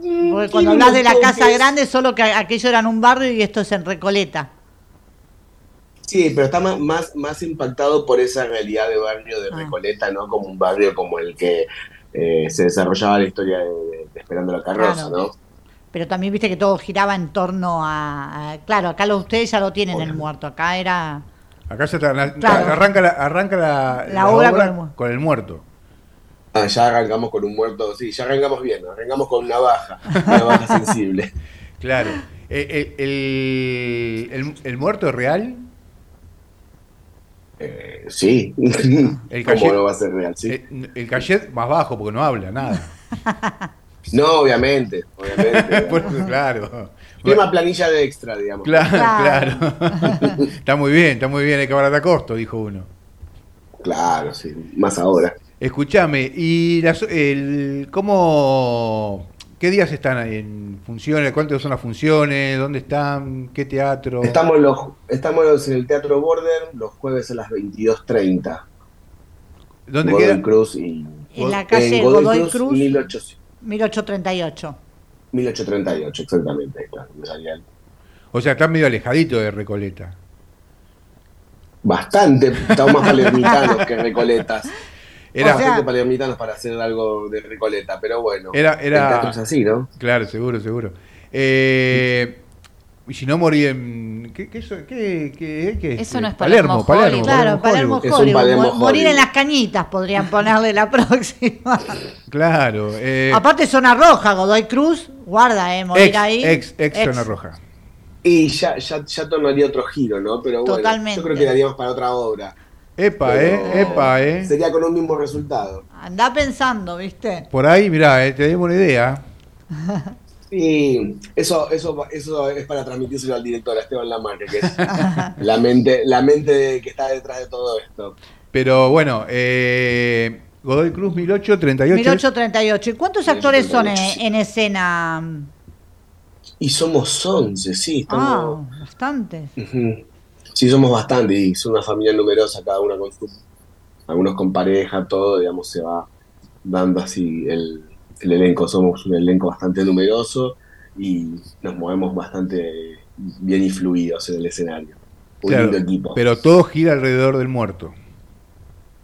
Porque cuando hablas de la casa grande, solo que aquello era en un barrio y esto es en Recoleta. Sí, pero está más, más, más impactado por esa realidad de barrio de Ah. Recoleta, ¿no? Como un barrio como el que eh, se desarrollaba la historia de, de Esperando la Carroza, Claro. ¿no? Pero también viste que todo giraba en torno a. a- claro, acá lo, ustedes ya lo tienen el muerto. Acá era. Acá se está- la- Claro. arranca, la, arranca la, La obra con el con el muerto. Ah, ya arrancamos con un muerto, sí, ya arrancamos bien, arrancamos con una baja, una baja *laughs* sensible. Claro. Eh, eh, el, el- el muerto es real. Eh, sí, *laughs* El ¿cómo calle- no va a ser real? Sí. Eh, el cachet más bajo porque no habla nada. *laughs* No, obviamente, obviamente. *laughs* Por claro. Firma planilla de extra, digamos. Claro, Claro. claro. está muy bien, está muy bien, hay que baratar costo, dijo uno. Claro, sí, más ahora. Escúchame, ¿y las, el, cómo, qué días están en funciones? ¿Cuántas son las funciones? ¿Dónde están? ¿Qué teatro? Estamos, los, estamos en el Teatro Border los jueves a las 22.30. ¿Dónde Godoy queda? Cruz y... En la calle en Godoy Cruz, 1800 1838. 1838, exactamente. claro, O sea, está medio alejadito de Recoleta. Bastante, estamos más *laughs* palermitanos que recoletas. Era, O sea- Bastante palermitanos para hacer algo de recoleta, pero bueno. Era- era- El teatro es así, ¿no? claro, seguro, seguro. Eh, y si no morí en... ¿Qué, qué, eso- qué, qué- qué es? Eso no es Palermo, Palermo, Palermo. Claro, Palermo. Palermo Mo- Morir en las cañitas podrían *laughs* ponerle la próxima. Claro. eh, Aparte, zona roja, Godoy Cruz. Guarda, ¿eh? Morir ex, ahí. ex, ex zona roja. Y ya, ya, ya tomaría otro giro, ¿no? Pero bueno, Totalmente. yo creo que daríamos para otra obra. Epa, Pero eh, epa, eh. Sería con un mismo resultado. Andá pensando, ¿viste? Por ahí, mirá, eh, te dimos una idea. *laughs* Y eso, eso, eso es para transmitírselo al director, a Esteban Lamarque, que es *laughs* la mente, la mente que está detrás de todo esto. Pero bueno, eh, Godoy Cruz 1838. 1838. ¿Y cuántos actores son en, 1838. en escena? Y somos 11, sí, Ah, estamos... bastante. Ujú. Sí, somos bastante y es una familia numerosa, cada una con su... Algunos con pareja, todo, digamos, se va dando así el, el elenco. Somos un elenco bastante numeroso y nos movemos bastante bien y fluidos en el escenario. Un Claro, lindo equipo. Pero todo gira alrededor del muerto.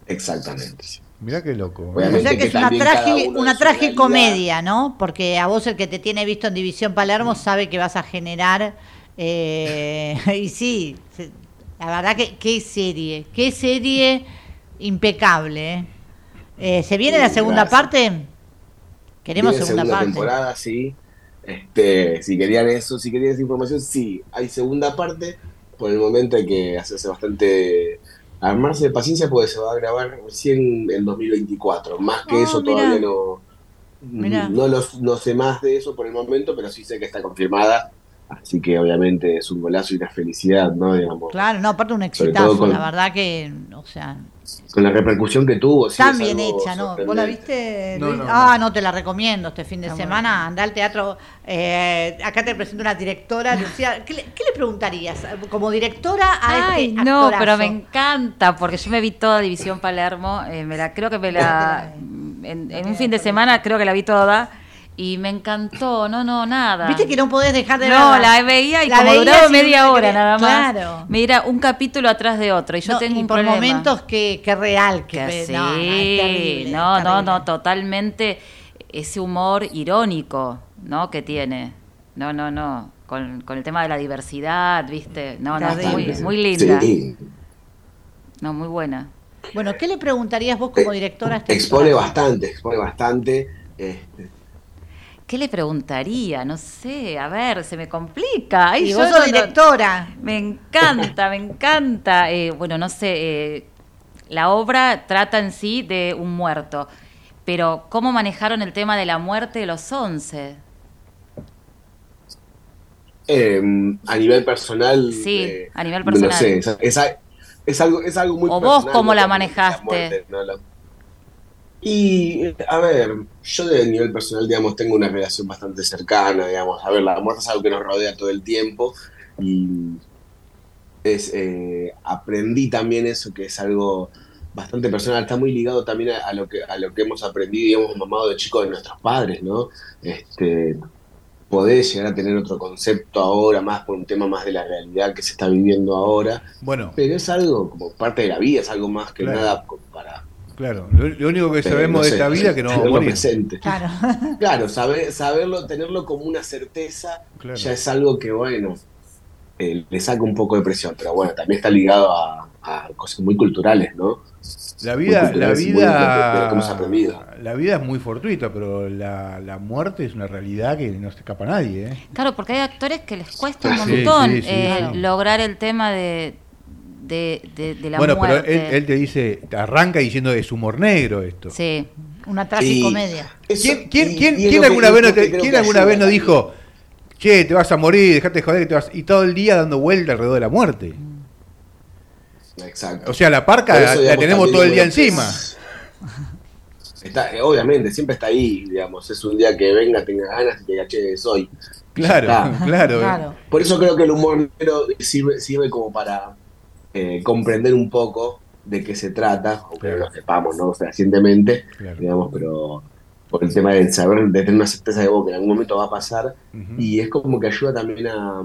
Exactamente. Mirá qué loco. O sea que que es una, tragi- una tragicomedia, ¿no? Porque a vos el que te tiene visto en División Palermo sabe que vas a generar Eh, *laughs* y sí, la verdad que qué serie, qué serie impecable. ¿eh? Eh, ¿Se viene la segunda gracias. parte? Queremos segunda, parte. temporada, sí. Este, si querían eso, si querían esa información, sí, hay segunda parte. Por el momento hay que hacerse bastante armarse de paciencia porque se va a grabar recién en 2024. Más que Ah, eso mirá. todavía no Mirá. no, los- no sé más de eso por el momento, pero sí sé que está confirmada. Así que obviamente es un golazo y una felicidad, ¿no? Digamos, Claro, no, aparte un exitazo, con- la verdad que, o sea, con la repercusión que tuvo. sí, tan bien hecha, ¿no? ¿Vos la viste? No, Luis? no, ah, no. no, te la recomiendo este fin de Está semana, anda al teatro. eh, acá te presento una directora, *laughs* Lucía. ¿Qué le, qué le preguntarías como directora a Ay, este no, actorazo? pero me encanta, porque yo me vi toda División Palermo, eh, me la, creo que me la, *laughs* en, en un fin de semana creo que la vi toda, y me encantó, no, no, nada. Viste que no podés dejar de No, verla. la veía y La como veías duraba media no hora nada más. Claro. Me era un capítulo atrás de otro y yo No, tengo y un por problema. momentos que, que real, que, sí, no, no, es terrible, no, es no, no, totalmente ese humor irónico, ¿no? Que tiene. No, no, no. Con, con el tema de la diversidad, ¿viste? No, no, Terrible. muy, muy linda. Sí, No, muy buena. Bueno, ¿qué le preguntarías vos como directora a este expone bastante, expone bastante. Este, ¿Qué le preguntaría? No sé, a ver, se me complica. Ay, Y yo vos no- sos no- directora. Me encanta, me encanta. Eh, bueno, no sé, eh, la obra trata en sí de un muerto, pero ¿cómo manejaron el tema de la muerte de los once? eh, a nivel personal. Sí, eh, a nivel No personal. sé, es, es a- es algo, es algo muy ¿O vos cómo ¿no? la manejaste? muerte, ¿no? La- Y, eh, a ver, yo de nivel personal, digamos, tengo una relación bastante cercana, digamos. A ver, la muerte es algo que nos rodea todo el tiempo y es, eh, aprendí también eso, que es algo bastante personal, está muy ligado también a, a lo que a lo que hemos aprendido y hemos mamado de chicos de nuestros padres, ¿no? Este, podés llegar a tener otro concepto ahora, más por un tema más de la realidad que se está viviendo ahora, Bueno, pero es algo como parte de la vida, es algo más que Claro. nada para claro. Lo, lo único que sabemos no de esta vida es que no vamos a morir. presente. Claro. *laughs* Claro, saber, saberlo, tenerlo como una certeza, Claro. ya es algo que, bueno, eh, le saca un poco de presión, pero bueno, también está ligado a, a cosas muy culturales, ¿no? La vida, la vida, aprendido. la vida es muy fortuita, pero la, la muerte es una realidad que no se escapa a nadie. ¿eh? Claro, porque hay actores que les cuesta un Sí, montón sí, sí, eh, sí. lograr el tema de, de, de- de la bueno, muerte. pero él, él te dice, te arranca diciendo es humor negro esto. Sí. Una tragicomedia. ¿Quién, quién, y- quién- y alguna vez te- quién alguna vez no también. dijo, che, te vas a morir, dejate de joder que te vas, y todo el día dando vuelta alrededor de la muerte? Exacto. O sea, la parca la tenemos todo el día encima. Está, eh, obviamente, siempre está ahí, digamos, es un día que venga, tenga ganas y te diga, che, soy. Claro, claro. Claro. Por eso creo que el humor negro sirve, sirve como para eh, comprender un poco de qué se trata, aunque no lo sepamos, ¿no? Fehacientemente, Claro. digamos, pero por el tema de saber, de tener una certeza de vos que en algún momento va a pasar, y es como que ayuda también a,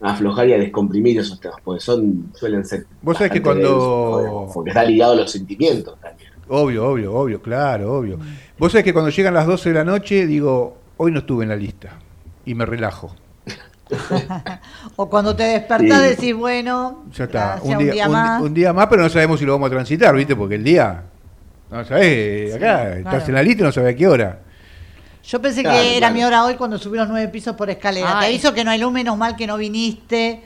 a aflojar y a descomprimir esos temas, porque son, suelen ser. Vos sabés que cuando- densos, porque está ligado a los sentimientos también. Obvio, obvio, obvio, claro, obvio. Vos sabés que cuando llegan las 12 de la noche digo, hoy no estuve en la lista. Y me relajo. O cuando te despertás Sí. decís, bueno, Ya está. gracias, Un día, un- más. un día más, pero no sabemos si lo vamos a transitar, ¿viste? Porque el día, no sabés, acá estás en la lista y no sabés a qué hora. Yo pensé Claro, que era claro. mi hora hoy cuando subí los nueve pisos por escalera. Te Ay. aviso que no hay luz, menos mal que no viniste.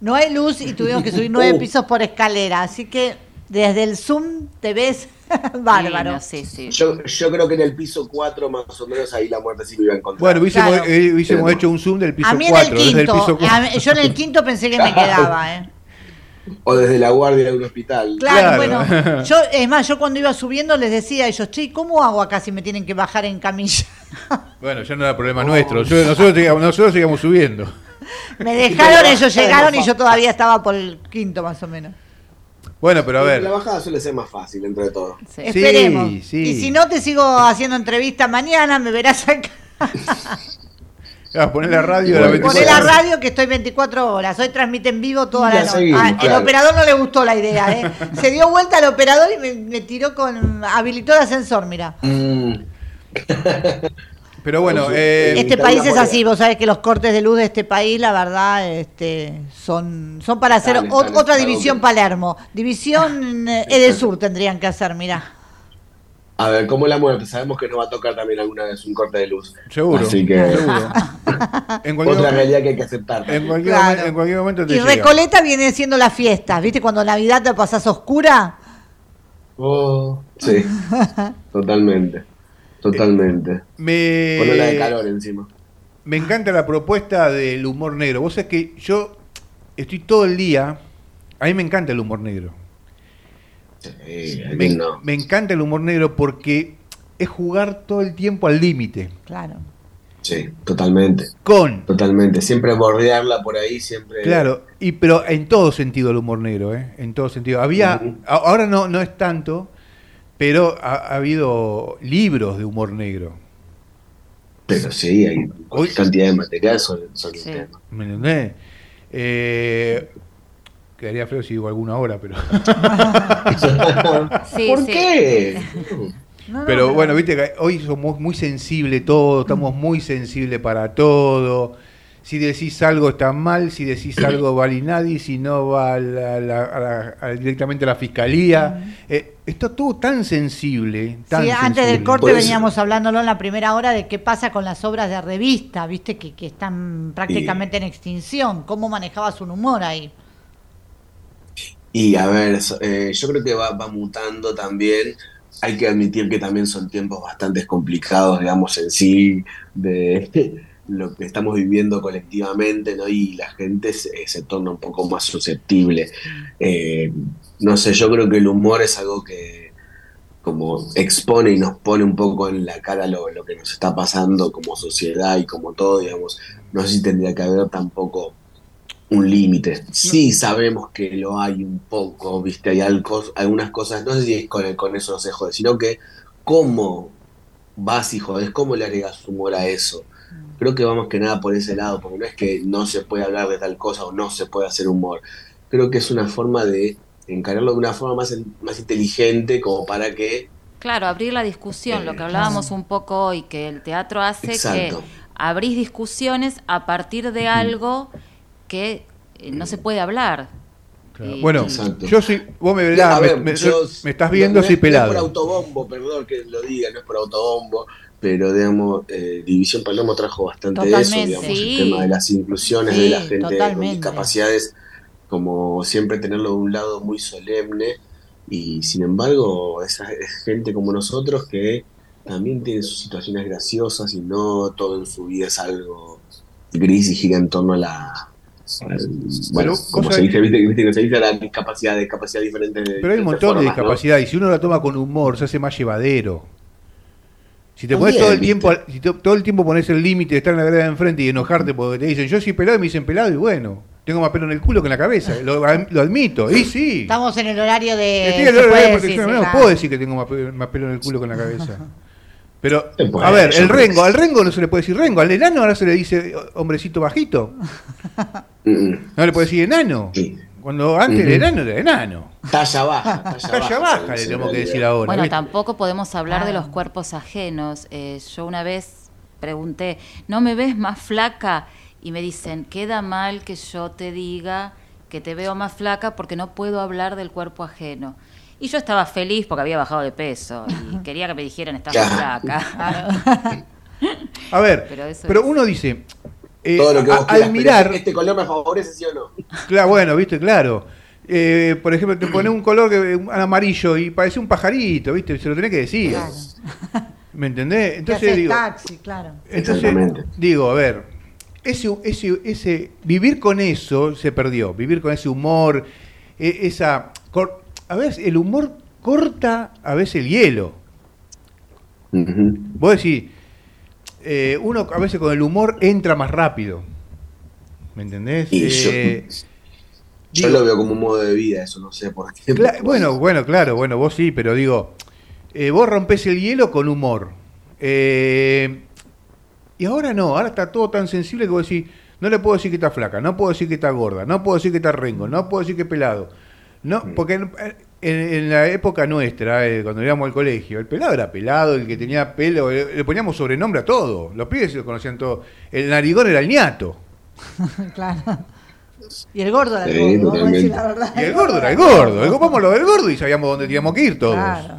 No hay luz y tuvimos que subir nueve Uh. pisos por escalera. Así que desde el Zoom te ves *laughs* bárbaro. Sí, sí. Yo, yo creo que en el piso 4 más o menos ahí la muerte sí me iba a encontrar. Bueno, hubiésemos, Claro. eh, hubiésemos Pero- hecho un zoom del piso a mí en 4, el desde el quinto. piso 4. yo en el quinto pensé que me quedaba, *laughs* ¿eh? O desde la guardia de un hospital. Claro, Claro. bueno. *laughs* Yo, es más, yo cuando iba subiendo les decía a ellos, che, ¿cómo hago acá si me tienen que bajar en camilla? Bueno, ya no era problema nuestro. Yo- nosotros, sigamos, nosotros sigamos subiendo. me dejaron, ellos llegaron y yo todavía estaba por el quinto más o menos. Bueno, pero a La ver. bajada suele ser más fácil entre todo. Sí. Esperemos. sí. Y si no, te sigo haciendo entrevista mañana, me verás acá. *laughs* Ah, poner la radio a las 24 Poné la radio que estoy 24 horas. Hoy transmite en vivo toda Ya la noche. seguimos, Ah, El operador no le gustó la idea, ¿eh? Se dio vuelta al operador y me, me tiró con. habilitó el ascensor, mira. Mm, *laughs* Pero bueno, Oye, eh, Este país es así, vos sabés que los cortes de luz de este país, la verdad, este, son, son para hacer otra división. Palermo. División eh, *laughs* Edesur tendrían que hacer, mirá. A ver, ¿cómo la muerte? Sabemos que nos va a tocar también alguna vez un corte de luz. seguro. Así que seguro. *laughs* En cualquier, otra realidad que hay que aceptar. en cualquier Claro. momento, en cualquier momento te Y llega. Recoleta viene siendo las fiestas, ¿viste? Cuando Navidad te pasás oscura. Oh, sí, totalmente. Totalmente. Me, Con ola de calor encima. me encanta la propuesta del humor negro. Vos sabés que yo estoy todo el día. A mí me encanta el humor negro. Sí, ¿a Me, no? me encanta el humor negro porque es jugar todo el tiempo al límite. Claro. Sí, totalmente. Con, Totalmente. Siempre bordearla por ahí, siempre. claro, y pero en todo sentido el humor negro, ¿eh? En todo sentido. Había, ahora no, no es tanto, pero ha, ha habido libros de humor negro. Pero sí, hay Hoy- cantidad de material sobre, sobre Sí. el tema. ¿Me entendés? Eh, quedaría feo si digo alguna hora, pero. *laughs* Sí, ¿Por sí. qué? No, no, Pero no. bueno, viste que hoy somos muy sensibles todo, estamos muy sensibles para todo. Si decís algo está mal, si decís *clears throat* algo vale nadie, si no va a la- la- a la- a- directamente a la fiscalía. Eh, está todo tan sensible. Tan Sí, antes del sensible. corte veníamos hablándolo en la primera hora de qué pasa con las obras de revista, viste que, que están prácticamente en extinción. ¿Cómo manejabas un humor ahí? Y a ver, so- eh, yo creo que va, va mutando también. Hay que admitir que también son tiempos bastante complicados, digamos, en sí, de lo que estamos viviendo colectivamente, ¿no? Y la gente se, se torna un poco más susceptible. Eh, no sé, yo creo que el humor es algo que como expone y nos pone un poco en la cara lo, lo que nos está pasando como sociedad y como todo, digamos. No sé si tendría que haber tampoco un límite. Sí sabemos que lo hay un poco, viste, hay algo, algunas cosas, no sé si es con, el- con eso no se jode, sino que cómo vas y jodes, cómo le agregas humor a eso. Creo que vamos que nada por ese lado, porque no es que no se puede hablar de tal cosa o no se puede hacer humor. Creo que es una forma de encararlo de una forma más, más inteligente como para que... Claro, abrir la discusión, lo que hablábamos un poco hoy, que el teatro hace Exacto. que abrís discusiones a partir de algo que eh, no se puede hablar. Claro. Y- Bueno, Exacto. yo soy. Vos me verás, me, ver, me- yo- me estás no- viendo, no soy es- No es por pelado. autobombo, perdón que lo diga, no es por autobombo, pero digamos, eh, División Palermo trajo bastante de eso, digamos, Sí. el tema de las inclusiones Sí, de la gente con discapacidades, como siempre tenerlo de un lado muy solemne, y sin embargo, esa es gente como nosotros que también tiene sus situaciones graciosas y no todo en su vida es algo gris y gira en torno a la... bueno, Pero, como se dice, viste, viste que se dice la discapacidad, discapacidad diferente de Pero hay un montón de discapacidad y si uno la toma con humor se hace más llevadero. Si te pones todo el ¿viste? tiempo, si te- todo el tiempo pones el límite de estar en la vereda de enfrente y enojarte porque te dicen yo soy pelado y me dicen pelado y bueno, tengo más pelo en el culo que en la cabeza, lo, lo admito, y sí. Estamos en el horario de. Estoy se en el horario puede de decir, protección, sí, no claro. puedo decir que tengo más pelo, más pelo en el culo que en la cabeza. *laughs* Pero, a ver, el rengo, al rengo no se le puede decir rengo, al enano ahora se le dice hombrecito bajito. *laughs* no le puede decir enano. Sí. Cuando antes el Ujú. enano era enano. Talla baja. Talla, Talla baja le tenemos que decir ahora. Bueno, ¿viste? tampoco podemos hablar de Ah. los cuerpos ajenos. Eh, yo una vez pregunté, ¿no me ves más flaca? Y me dicen, queda mal que yo te diga que te veo más flaca porque no puedo hablar del cuerpo ajeno. Y yo estaba feliz porque había bajado de peso y *laughs* quería que me dijeran, estás más flaca. A ver, *laughs* Pero uno dice, eh, Todo lo que a- vos quieras, al mirar, este, este color me favorece, ¿sí o no? claro, bueno, viste, claro. Eh, por ejemplo, te pones un color que, un amarillo y parece un pajarito, viste, se lo tenés que decir. Claro. ¿Me entendés? Entonces digo, taxi, claro. entonces Exactamente. digo, a ver, ese, ese, ese, vivir con eso se perdió, vivir con ese humor, e- esa, cor- a veces el humor corta a veces el hielo. Ujú. Vos decís, eh, uno a veces con el humor entra más rápido. ¿Me entendés? Y yo- Eh, Yo digo, lo veo como un modo de vida, eso no sé por qué. bueno, bueno, claro, bueno, vos sí, pero digo, eh, vos rompés el hielo con humor. Eh, y ahora no, ahora está todo tan sensible que vos decís, no le puedo decir que está flaca, no puedo decir que está gorda, no puedo decir que está rengo, no puedo decir que es pelado. No, porque eh, en, en la época nuestra, eh, cuando íbamos al colegio, el pelado era pelado, el que tenía pelo, le, le poníamos sobrenombre a todo. Los pibes se lo conocían todo. El narigón era el ñato. *laughs* claro. Y el gordo era el Sí, gordo, vamos a decir la verdad. Y el gordo era el gordo. El, vamos a lo del gordo y sabíamos dónde teníamos que ir todos. Claro.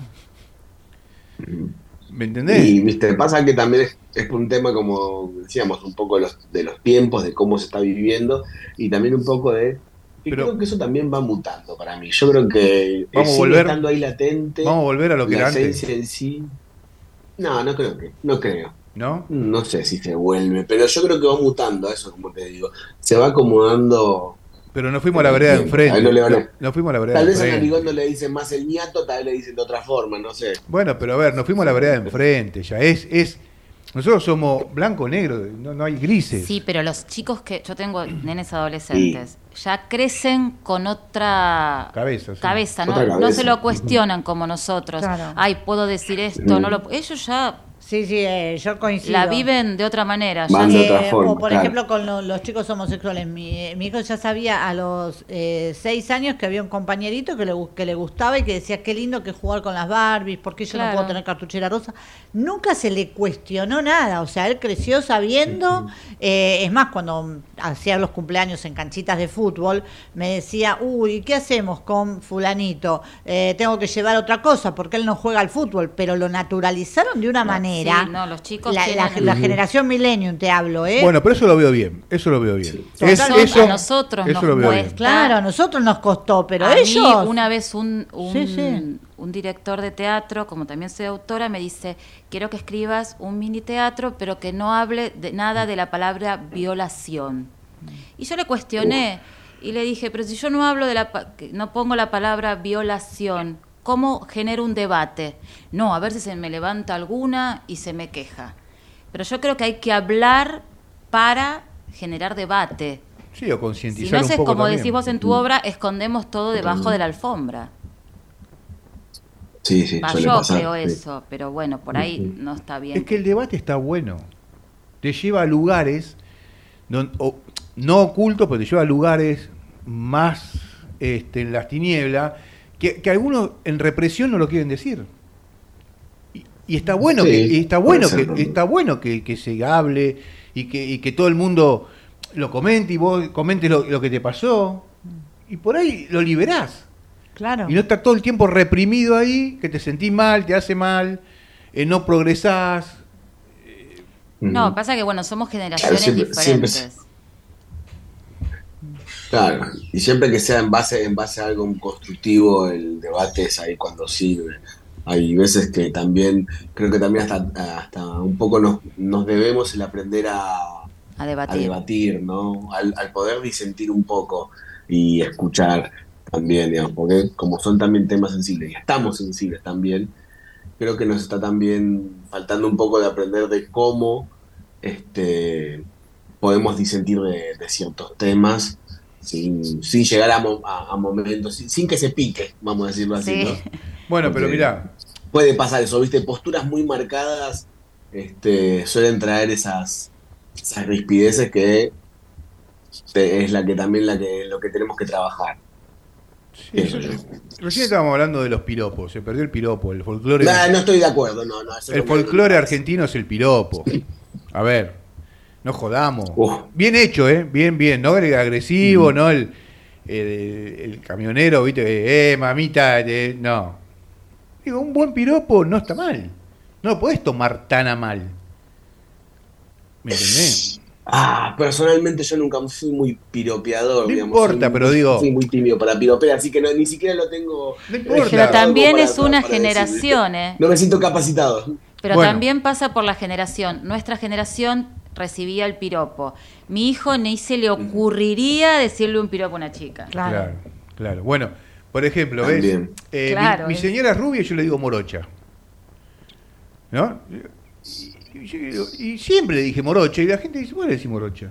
¿Me entendés? Y viste, pasa que también es, es un tema, como decíamos, un poco de los, de los tiempos, de cómo se está viviendo, y también un poco de. Y Pero- creo que eso también va mutando para mí. Yo creo que Vamos sigue volver- estando ahí latente. Vamos a volver a lo que la era antes, en sí. No, no creo que, no creo. ¿no? No sé si se vuelve, pero yo creo que va mutando a eso, como te digo. Se va acomodando. Pero nos fuimos a la vereda de enfrente. no le van a- Nos fuimos a la vereda Tal vez a. Narigón no le dicen más el ñato, tal vez le dicen de otra forma, no sé. Bueno, pero a ver, nos fuimos a la vereda de enfrente. Ya es, es. Nosotros somos blanco negro, no, no hay grises. Sí, pero los chicos que yo tengo nenes adolescentes ya crecen con otra Cabeza, sí. cabeza, ¿no? Otra no cabeza. se lo cuestionan como nosotros. Claro. Ay, puedo decir esto, no lo ellos ya Sí, sí, eh, yo coincido. la viven de otra manera. ya de otra Eh, forma, o por claro. ejemplo con lo- los chicos homosexuales. Mi, eh, mi hijo ya sabía a los eh, seis años que había un compañerito que le, gu- que le gustaba y que decía qué lindo que jugar con las Barbies, porque yo Claro. no puedo tener cartuchera rosa. Nunca se le cuestionó nada, o sea, él creció sabiendo. eh, es más, cuando hacía los cumpleaños en canchitas de fútbol, me decía, uy, ¿qué hacemos con fulanito? Eh, tengo que llevar otra cosa porque él no juega al fútbol, pero lo naturalizaron de una manera. Sí, no, los chicos La, la- tienen- la generación millennium te hablo, ¿eh? Bueno, pero eso lo veo bien. Eso lo veo bien. Total, Es- a eso, nosotros eso nos lo veo bien. cuesta. claro, a nosotros nos costó, pero a ellos... mí una vez un, un, Sí, sí. un director de teatro, como también soy autora, me dice, quiero que escribas un mini teatro, pero que no hable de nada de la palabra violación. Y yo le cuestioné y le dije, pero si yo no hablo de la, no pongo la palabra violación, ¿cómo genero un debate? No, a ver si se me levanta alguna y se me queja. Pero yo creo que hay que hablar para generar debate. Sí, o Si concientizar no un es poco como también. decís vos en tu obra, escondemos todo debajo de la alfombra. Sí, sí, Va, suele yo pasar, creo sí. eso, pero bueno, por ahí no está bien. Es que el debate está bueno. Te lleva a lugares, don- o- no ocultos, pero te lleva a lugares más este, en las tinieblas, que, que algunos en represión no lo quieren decir. Y, y está bueno Sí, que, y está bueno que, está bueno que, que se hable y que, y que todo el mundo lo comente y vos comentes lo, lo que te pasó. Y por ahí lo liberás. Claro. Y no está todo el tiempo reprimido ahí, que te sentís mal, te hace mal, eh, no progresás. No, pasa que bueno, somos generaciones siempre diferentes. Claro, y siempre que sea en base, en base a algo constructivo, el debate es ahí cuando sirve. Hay veces que también, creo que también hasta, hasta un poco nos, nos debemos el aprender a, A a debatir. debatir, ¿no? Al, al poder disentir un poco y escuchar también, digamos, porque como son también temas sensibles y estamos sensibles también, creo que nos está también faltando un poco de aprender de cómo este, podemos disentir de, de ciertos temas sin, sin llegar a, mo- a- a momentos, sin, sin que se pique, vamos a decirlo así, Sí. ¿no? Bueno, pero Ok. mirá, Puede pasar eso, ¿viste? Posturas muy marcadas este, suelen traer esas, esas rispideces que te- es la que también la que, lo que tenemos que trabajar. sí, recién estábamos hablando de los piropos, se perdió el piropo, el folclore. No estoy de acuerdo, no, no. eso el folclore argentino es el piropo. A ver, no jodamos. Uf. Bien hecho, ¿eh? Bien, bien. No el agresivo, no el, el, el camionero, ¿viste? Eh, mamita, eh, no. Digo, un buen piropo no está mal. No lo podés tomar tan a mal. ¿Me entendés? Ah, personalmente yo nunca fui muy piropeador, No digamos. importa, pero digo- Fui muy tímido para piropear, así que no, ni siquiera lo tengo. No importa. Pero también Para- es una para generación, ¿eh? No me siento capacitado. Pero Bueno. también pasa por la generación. Nuestra generación recibía el piropo. Mi hijo ni se le ocurriría decirle un piropo a una chica. Claro. Claro, claro. Bueno, por ejemplo. ¿ves? Eh, mi- Claro, mi, señora es rubia y yo le digo morocha. ¿No? Y, siempre le dije morocha y la gente dice, ¿por qué le decís morocha?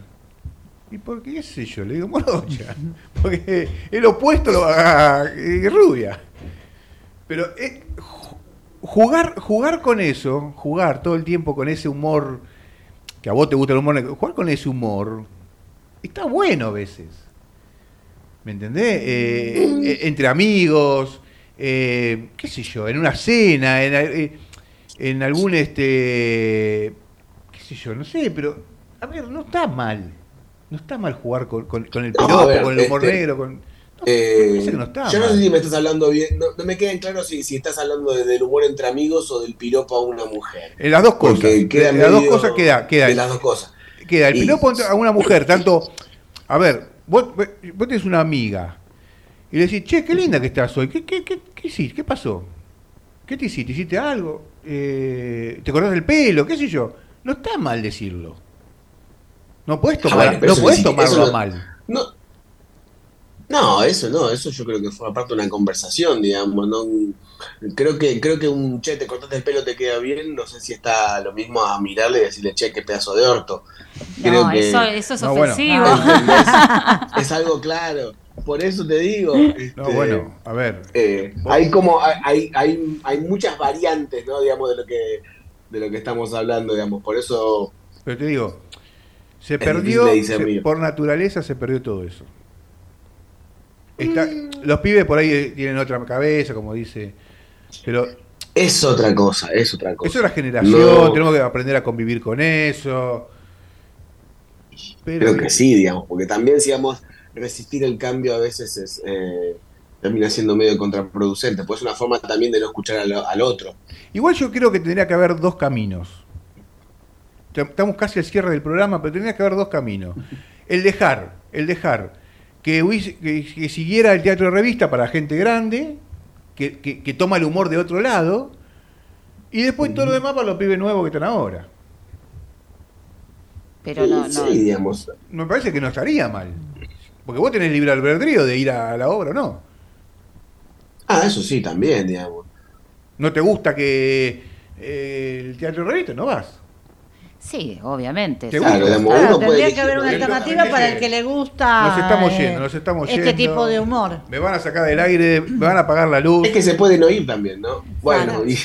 ¿Y por qué, qué sé yo? Le digo morocha. *laughs* Porque el opuesto lo, a, rubia. Pero eh, ju- jugar, jugar con eso, jugar todo el tiempo con ese humor, que a vos te gusta el humor, negro, jugar con ese humor, está bueno a veces. ¿Me entendés? Eh, eh, *clears throat* entre amigos, eh, qué sé yo, en una cena, en, eh, en algún, este, qué sé yo, no sé, pero, a ver, no está mal. No está mal jugar con, con- con el No, piropo, ver, con el humor este, negro, con... Eh, no está yo no sé si me estás hablando bien, no, no me queda en claro si, si estás hablando de- del humor entre amigos o del piropo a una mujer. En las dos cosas. Queda En las dos cosas queda, queda, De las dos cosas. queda el Y- piropo a una *laughs* mujer, tanto, a ver, vos, vos tenés una amiga y le decís, che, qué linda que estás hoy, ¿qué, qué, qué, qué hiciste? ¿Qué pasó? ¿Qué te hiciste? ¿Hiciste algo? Eh, ¿Te cortaste el pelo? ¿Qué sé yo? No está mal decirlo. No puedes Ah, tomar, bueno, no tomarlo no- mal. No, no, eso no, eso yo creo que fue parte de una conversación, digamos, no creo que, creo que un che, te cortaste el pelo, te queda bien, no sé si está lo mismo a mirarle y decirle, che, qué pedazo de orto. Creo No, que eso, eso es No, bueno. ofensivo. ¿entendés? *laughs* es algo claro. Por eso te digo. No, este, bueno, a ver. eh, hay como hay, hay, hay, hay muchas variantes, ¿no? Digamos, de lo que de lo que estamos hablando, digamos. Por eso Pero te digo, se perdió, se- por naturaleza se perdió todo eso. Está- Mm. Los pibes por ahí eh, tienen otra cabeza, como dice. Pero es otra cosa, es otra cosa. es otra generación, No. tenemos que aprender a convivir con eso. Pero, Creo que sí, digamos, porque también, digamos, resistir el cambio a veces es, eh, termina siendo medio contraproducente, pues es una forma también de no escuchar al, al otro. Igual yo creo que tendría que haber dos caminos. Estamos casi al cierre del programa, pero tendría que haber dos caminos. El dejar, el dejar que, hubiese- que- que siguiera el teatro de revista para gente grande, que, que- que toma el humor de otro lado, y después todo lo demás para los pibes nuevos que están ahora. Pero no, no. Sí, digamos. Me parece que no estaría mal. Porque vos tenés libre albedrío de ir a la obra o no. Ah, eso sí, también, digamos. ¿No te gusta que eh, el teatro de revista? No vas. Sí, obviamente. Claro, Claro, uno puede tendría que haber una alternativa para el que le gusta Nos estamos eh, yendo, nos estamos este yendo. tipo de humor. Me van a sacar del aire, me van a apagar la luz. Es que se pueden oír también, ¿no? Bueno, y,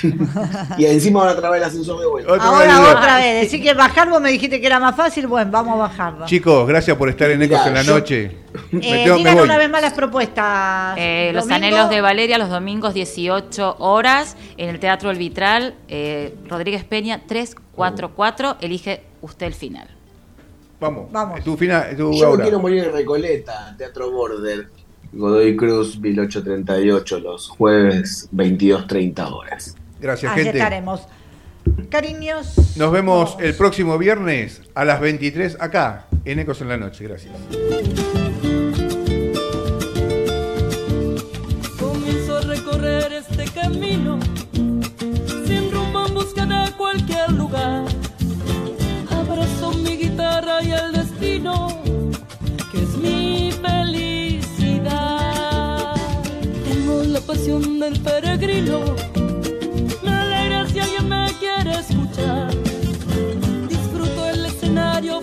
*laughs* y encima van a trabar el ascensor de vuelta. Otra Ahora vez. otra vez, decir que bajar vos me dijiste que era más fácil, bueno, vamos a bajarlo. Chicos, gracias por estar en Ecos Mirá, en la yo- noche. Me Eh, tengo- digan una vez más las propuestas. Eh, los anhelos de Valeria los domingos 18 horas en el Teatro El Vitral, eh, Rodríguez Peña 344, elige usted el final. Vamos, Vamos. Tu final, tu Yo no quiero morir en Recoleta, Teatro Border, Godoy Cruz, 1838, los jueves, 22.30 horas. Gracias, Allí gente. estaremos. Cariños. Nos vemos vamos. el próximo viernes a las 23 acá en Ecos en la noche. Gracias. Comienzo a recorrer este camino sin rumbo en busca de cualquier lugar. Abrazo mi guitarra y el destino, pasión del peregrino, me alegra si alguien me quiere escuchar. Disfruto el escenario,